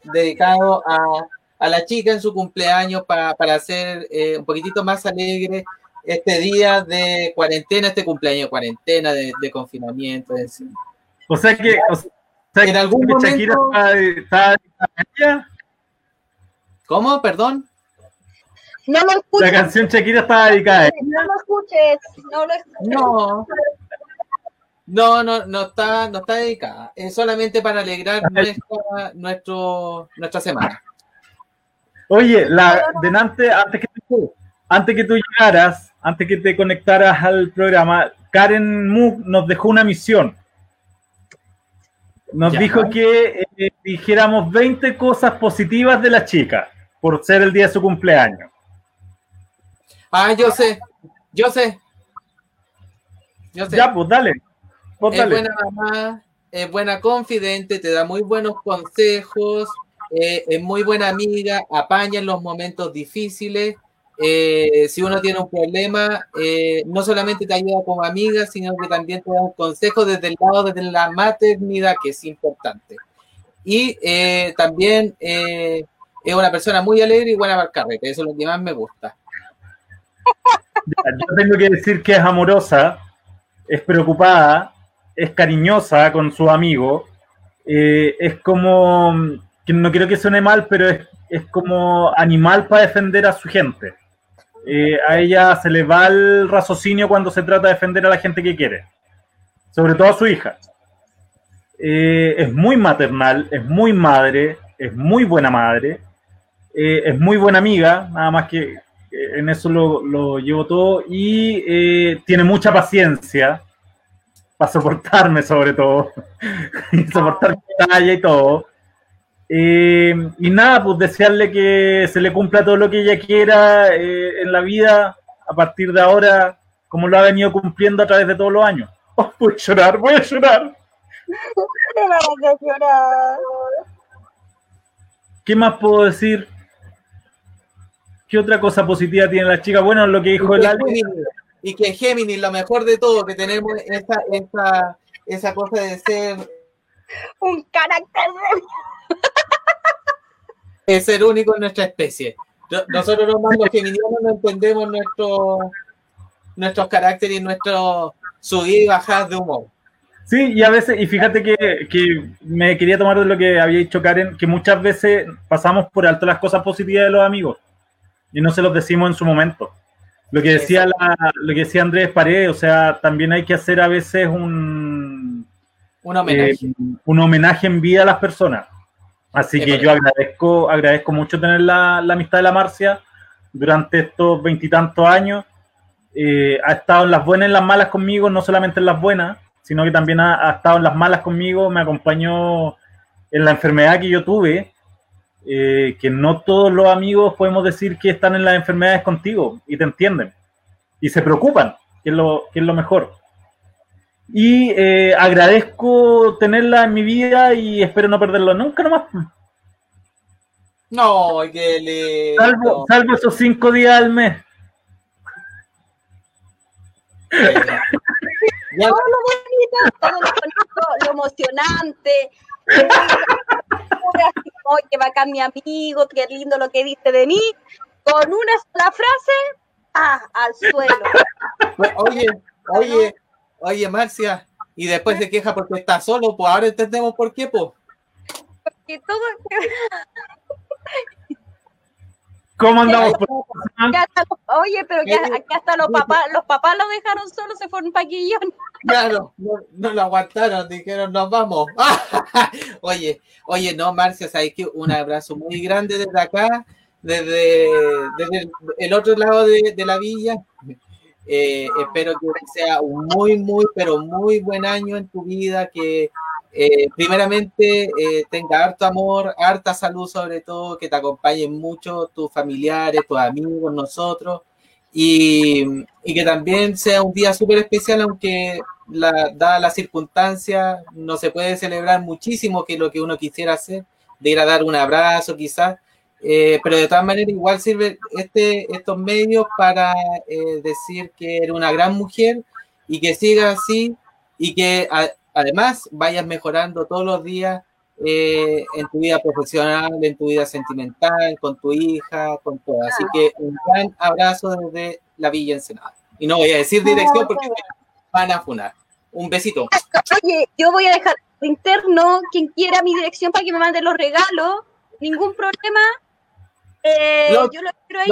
F: dedicado a, a la chica en su cumpleaños para, para hacer eh, un poquitito más alegre este día de cuarentena, este cumpleaños de cuarentena, de, de confinamiento. de-
B: O sea que, o sea
F: En
B: que
F: algún
B: Shakira
F: momento-
B: está, está ella.
F: ¿Cómo? Perdón.
C: No lo
B: La
C: escuches,
B: canción Shakira está dedicada a ella.
C: no lo escuches, no lo escuches.
F: No. No, no, no está, no está dedicada. Es solamente para alegrar nuestra, nuestro, nuestra semana.
B: Oye, la delante, antes que tú, antes que tú llegaras, antes que te conectaras al programa, Karen Mook nos dejó una misión. Nos
F: Ya.
B: dijo que eh, dijéramos 20 cosas positivas de la chica por ser el día de su cumpleaños.
F: Ah, yo sé, yo sé. Yo sé.
B: Ya, pues dale. Pues
F: es
B: dale.
F: buena mamá, es buena confidente, te da muy buenos consejos, eh, es muy buena amiga, apaña en los momentos difíciles. eh, si uno tiene un problema, eh, no solamente te ayuda como amiga, sino que también te da un consejo desde el lado de la maternidad, que es importante. Y también es una persona muy alegre y buena para el eso es lo que más me gusta.
B: Yo tengo que decir que es amorosa, es preocupada, es cariñosa con su amigo. es como, que no quiero que suene mal, pero es, es como animal para defender a su gente. Eh, a ella se le va el raciocinio cuando se trata de defender a la gente que quiere, sobre todo a su hija. Eh, es muy maternal, es muy madre, es muy buena madre, eh, es muy buena amiga, nada más que en eso lo, lo llevo todo, y tiene mucha paciencia para soportarme sobre todo, y soportar mi talla y todo. Eh, y nada, pues desearle que se le cumpla todo lo que ella quiera eh, en la vida a partir de ahora, como lo ha venido cumpliendo a través de todos los años. Oh, voy a llorar, voy a llorar. ¿Qué más puedo decir? ¿Qué otra cosa positiva tiene la chica? Bueno, lo que dijo el Ale.
F: Géminis, y que Géminis, lo mejor de todo, que tenemos esa, esa, esa cosa de ser,
C: Un carácter de...
F: de ser único en nuestra especie. Nosotros los geminianos no entendemos nuestro, nuestros caracteres y nuestro subir y bajar de humor.
B: Sí, y a veces, y fíjate que, que me quería tomar de lo que había dicho Karen, que muchas veces pasamos por alto las cosas positivas de los amigos y no se los decimos en su momento. Lo que decía la- lo que decía Andrés Paredes, o sea, también hay que hacer a veces un,
F: Un homenaje.
B: eh, un homenaje en vida a las personas. Así que yo agradezco, agradezco mucho tener la, la amistad de la Marcia durante estos veintitantos años. Eh, ha estado en las buenas y en las malas conmigo, no solamente en las buenas, sino que también ha, ha estado en las malas conmigo, me acompañó en la enfermedad que yo tuve, eh, que no todos los amigos podemos decir que están en las enfermedades contigo y te entienden y se preocupan, que es lo, que es lo mejor. Y eh, agradezco tenerla en mi vida y espero no perderlo nunca nomás.
F: No, qué lindo.
B: Salvo, salvo esos cinco días al mes.
F: Ya-
C: todo lo bonito, todo lo bonito, lo emocionante. Oye, bacán mi amigo, qué lindo lo que dice de mí. Con una sola frase, ah, al suelo.
F: Oye, oye, oye, Marcia, y después se queja porque está solo, pues ahora entendemos por qué, pues.
C: Que todo,
B: ¿Cómo andamos?
C: oye, pero que, que hasta los papás, los papás lo dejaron solo, se fueron pa' Quillón.
F: Claro, no, no lo aguantaron, dijeron, nos vamos. oye, oye, no, Marcia, sabes que un abrazo muy grande desde acá, desde, desde el, el otro lado de, de la villa. Eh, espero que sea un muy, muy, pero muy buen año en tu vida, que eh, primeramente eh, tenga harto amor, harta salud sobre todo, que te acompañen mucho tus familiares, tus amigos, nosotros, y, que también sea un día súper especial, aunque la, dada las circunstancias no se puede celebrar muchísimo que lo que uno quisiera hacer, de ir a dar un abrazo quizás, eh, pero de todas maneras igual sirve este, estos medios para eh, decir que eres una gran mujer y que sigas así y que a- además vayas mejorando todos los días eh, en tu vida profesional, en tu vida sentimental, con tu hija, con todo. Así que un gran abrazo desde la Villa Ensenada. Y no voy a decir dirección porque van a funar. Un besito.
C: Oye, yo voy a dejar interno quien quiera mi dirección para que me mande los regalos. Ningún problema. Eh,
B: Los-
C: yo lo espero ahí.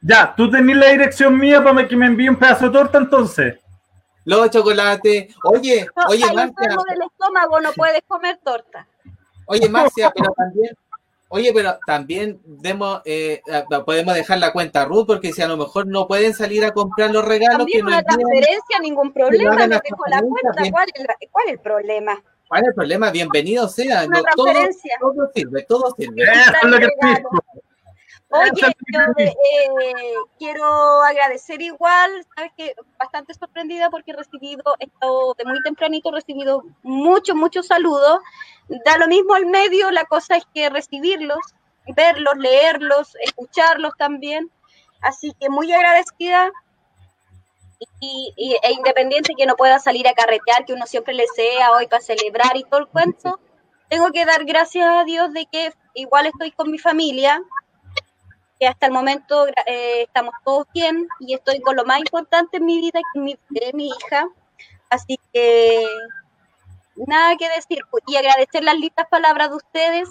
B: Ya, tú tenés la dirección mía para que me envíe un pedazo de torta entonces.
F: Los chocolates. Oye,
C: No,
F: oye, Marcia.
C: del estómago no puedes comer torta.
F: Oye, Marcia, pero también, oye, pero también demos, eh, podemos dejar la cuenta Ruth, porque si a lo mejor no pueden salir a comprar los regalos que
C: También
F: nos
C: una
F: envían,
C: transferencia, ningún problema.
F: la
C: dejo la cuenta. ¿Cuál es, la- cuál es el problema?
F: ¿Cuál es el problema? Bienvenido sea.
C: Una
F: no, todo, todo sirve, todo sirve.
C: Oye, yo eh, quiero agradecer igual, sabes que bastante sorprendida porque he recibido, he estado de muy tempranito, he recibido muchos, muchos saludos. Da lo mismo al medio, la cosa es que recibirlos, verlos, leerlos, escucharlos también. Así que muy agradecida y, y- e independiente que no pueda salir a carretear, que uno siempre le sea hoy para celebrar y todo el cuento. Tengo que dar gracias a Dios de que igual estoy con mi familia, que hasta el momento eh, estamos todos bien y estoy con lo más importante en mi vida, que es mi, es mi hija. Así que nada que decir y agradecer las lindas palabras de ustedes,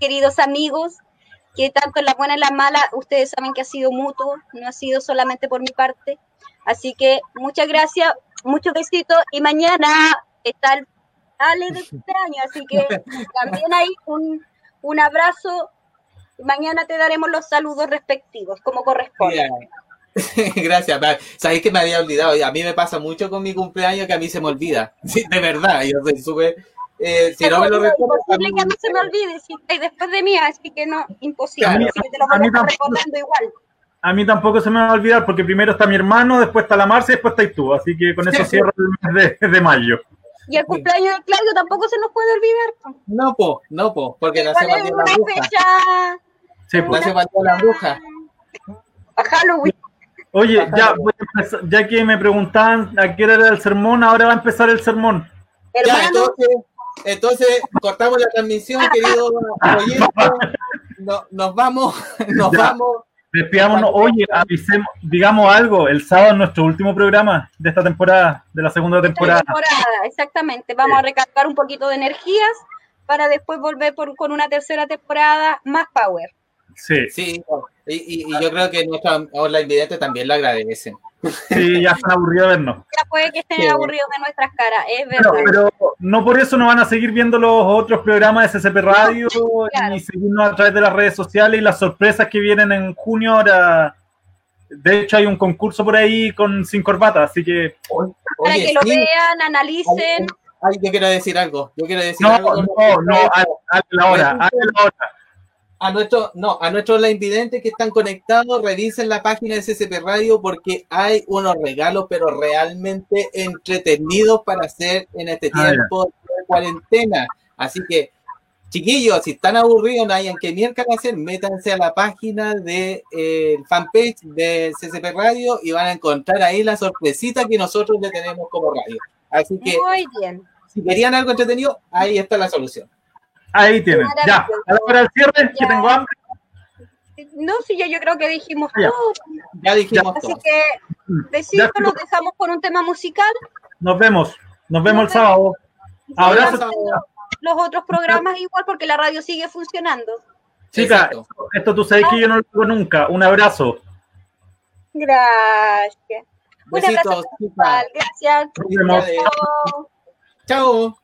C: queridos amigos, que tanto en la buena y en la mala, ustedes saben que ha sido mutuo, no ha sido solamente por mi parte. Así que muchas gracias, muchos besitos y mañana está el Ale de cumpleaños, así que también hay un, un abrazo. Mañana te daremos los saludos respectivos, como corresponde.
F: Gracias, sabéis que me había olvidado. A mí me pasa mucho con mi cumpleaños que a mí se me olvida. Sí, de verdad, yo soy súper. eh, si no me lo recuerdo,
C: imposible que a mí se me olvide, si estáis después de mí, así que no, imposible.
B: A mí-
C: así que te lo voy a estar recordando igual.
B: A mí tampoco se me va a olvidar porque primero está mi hermano, después está la Marcia y después estás tú. Así que con eso cierro el mes de, de mayo.
C: Y el cumpleaños de Claudio tampoco se nos puede olvidar.
F: No, po, no, po, porque la
C: Igual
F: se
C: una
F: la bruja.
C: fecha
B: Sí, pues.
F: se partió la bruja.
C: a Halloween.
B: Oye, ya, voy a empezar- ya que me preguntaban a qué hora era el sermón, ahora va a empezar el sermón.
F: Ya, entonces, entonces cortamos la transmisión, querido oyente. No- nos vamos, nos
B: Ya.
F: vamos.
B: Despidámonos. Oye, avisemos, digamos algo. El sábado es nuestro último programa de esta temporada, de la segunda temporada.
C: temporada, exactamente. Vamos a recargar un poquito de energías para después volver por- con una tercera temporada más power.
B: Sí.
F: Sí, Y, y- y yo creo que nuestros online videntes también lo agradecen.
B: Sí, ya están aburridos de vernos.
C: Ya puede que estén
F: Sí.
C: aburridos de nuestras caras, es verdad.
B: pero no por eso no van a seguir viendo los otros programas de SCP Radio
C: Claro.
B: y seguirnos a través de las redes sociales y las sorpresas que vienen en junio ahora. De hecho, hay un concurso por ahí con sin corbata, así que
C: Para que lo
F: sí,
C: vean, analicen.
F: ay, yo quiero decir algo. Yo quiero decir
B: no,
F: algo.
B: no, no, haz- hazle la hora, hazle la hora.
F: A nuestro, no, a nuestros online videntes que están conectados, revisen la página de SCP Radio porque hay unos regalos, pero realmente entretenidos para hacer en este
B: Ah,
F: tiempo de cuarentena. Así que, chiquillos, si están aburridos, no hayan que miércoles hacer, métanse a la página de eh, el fanpage de CCP Radio y van a encontrar ahí la sorpresita que nosotros le tenemos como radio. Así que,
C: Muy bien.
F: si querían algo entretenido, ahí está la solución.
B: Ahí tienen. Ya, a la hora del cierre, que
C: Ya.
B: tengo hambre.
C: No, sí, ya yo creo que dijimos
B: Ya.
C: todo.
F: Ya dijimos
C: Así
F: todo.
C: que, decimos,
B: Ya.
C: nos dejamos con un tema musical.
B: Nos vemos. Nos vemos el sábado. Abrazo.
C: Los otros programas igual porque la radio sigue funcionando.
B: Chica, esto, esto tú sabes que yo no lo digo nunca. Un abrazo.
C: Gracias. Un abrazo
F: Besitos, chicas.
C: igual. Gracias.
B: Nos vemos.
C: Chao.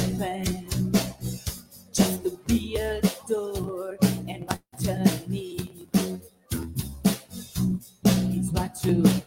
I: to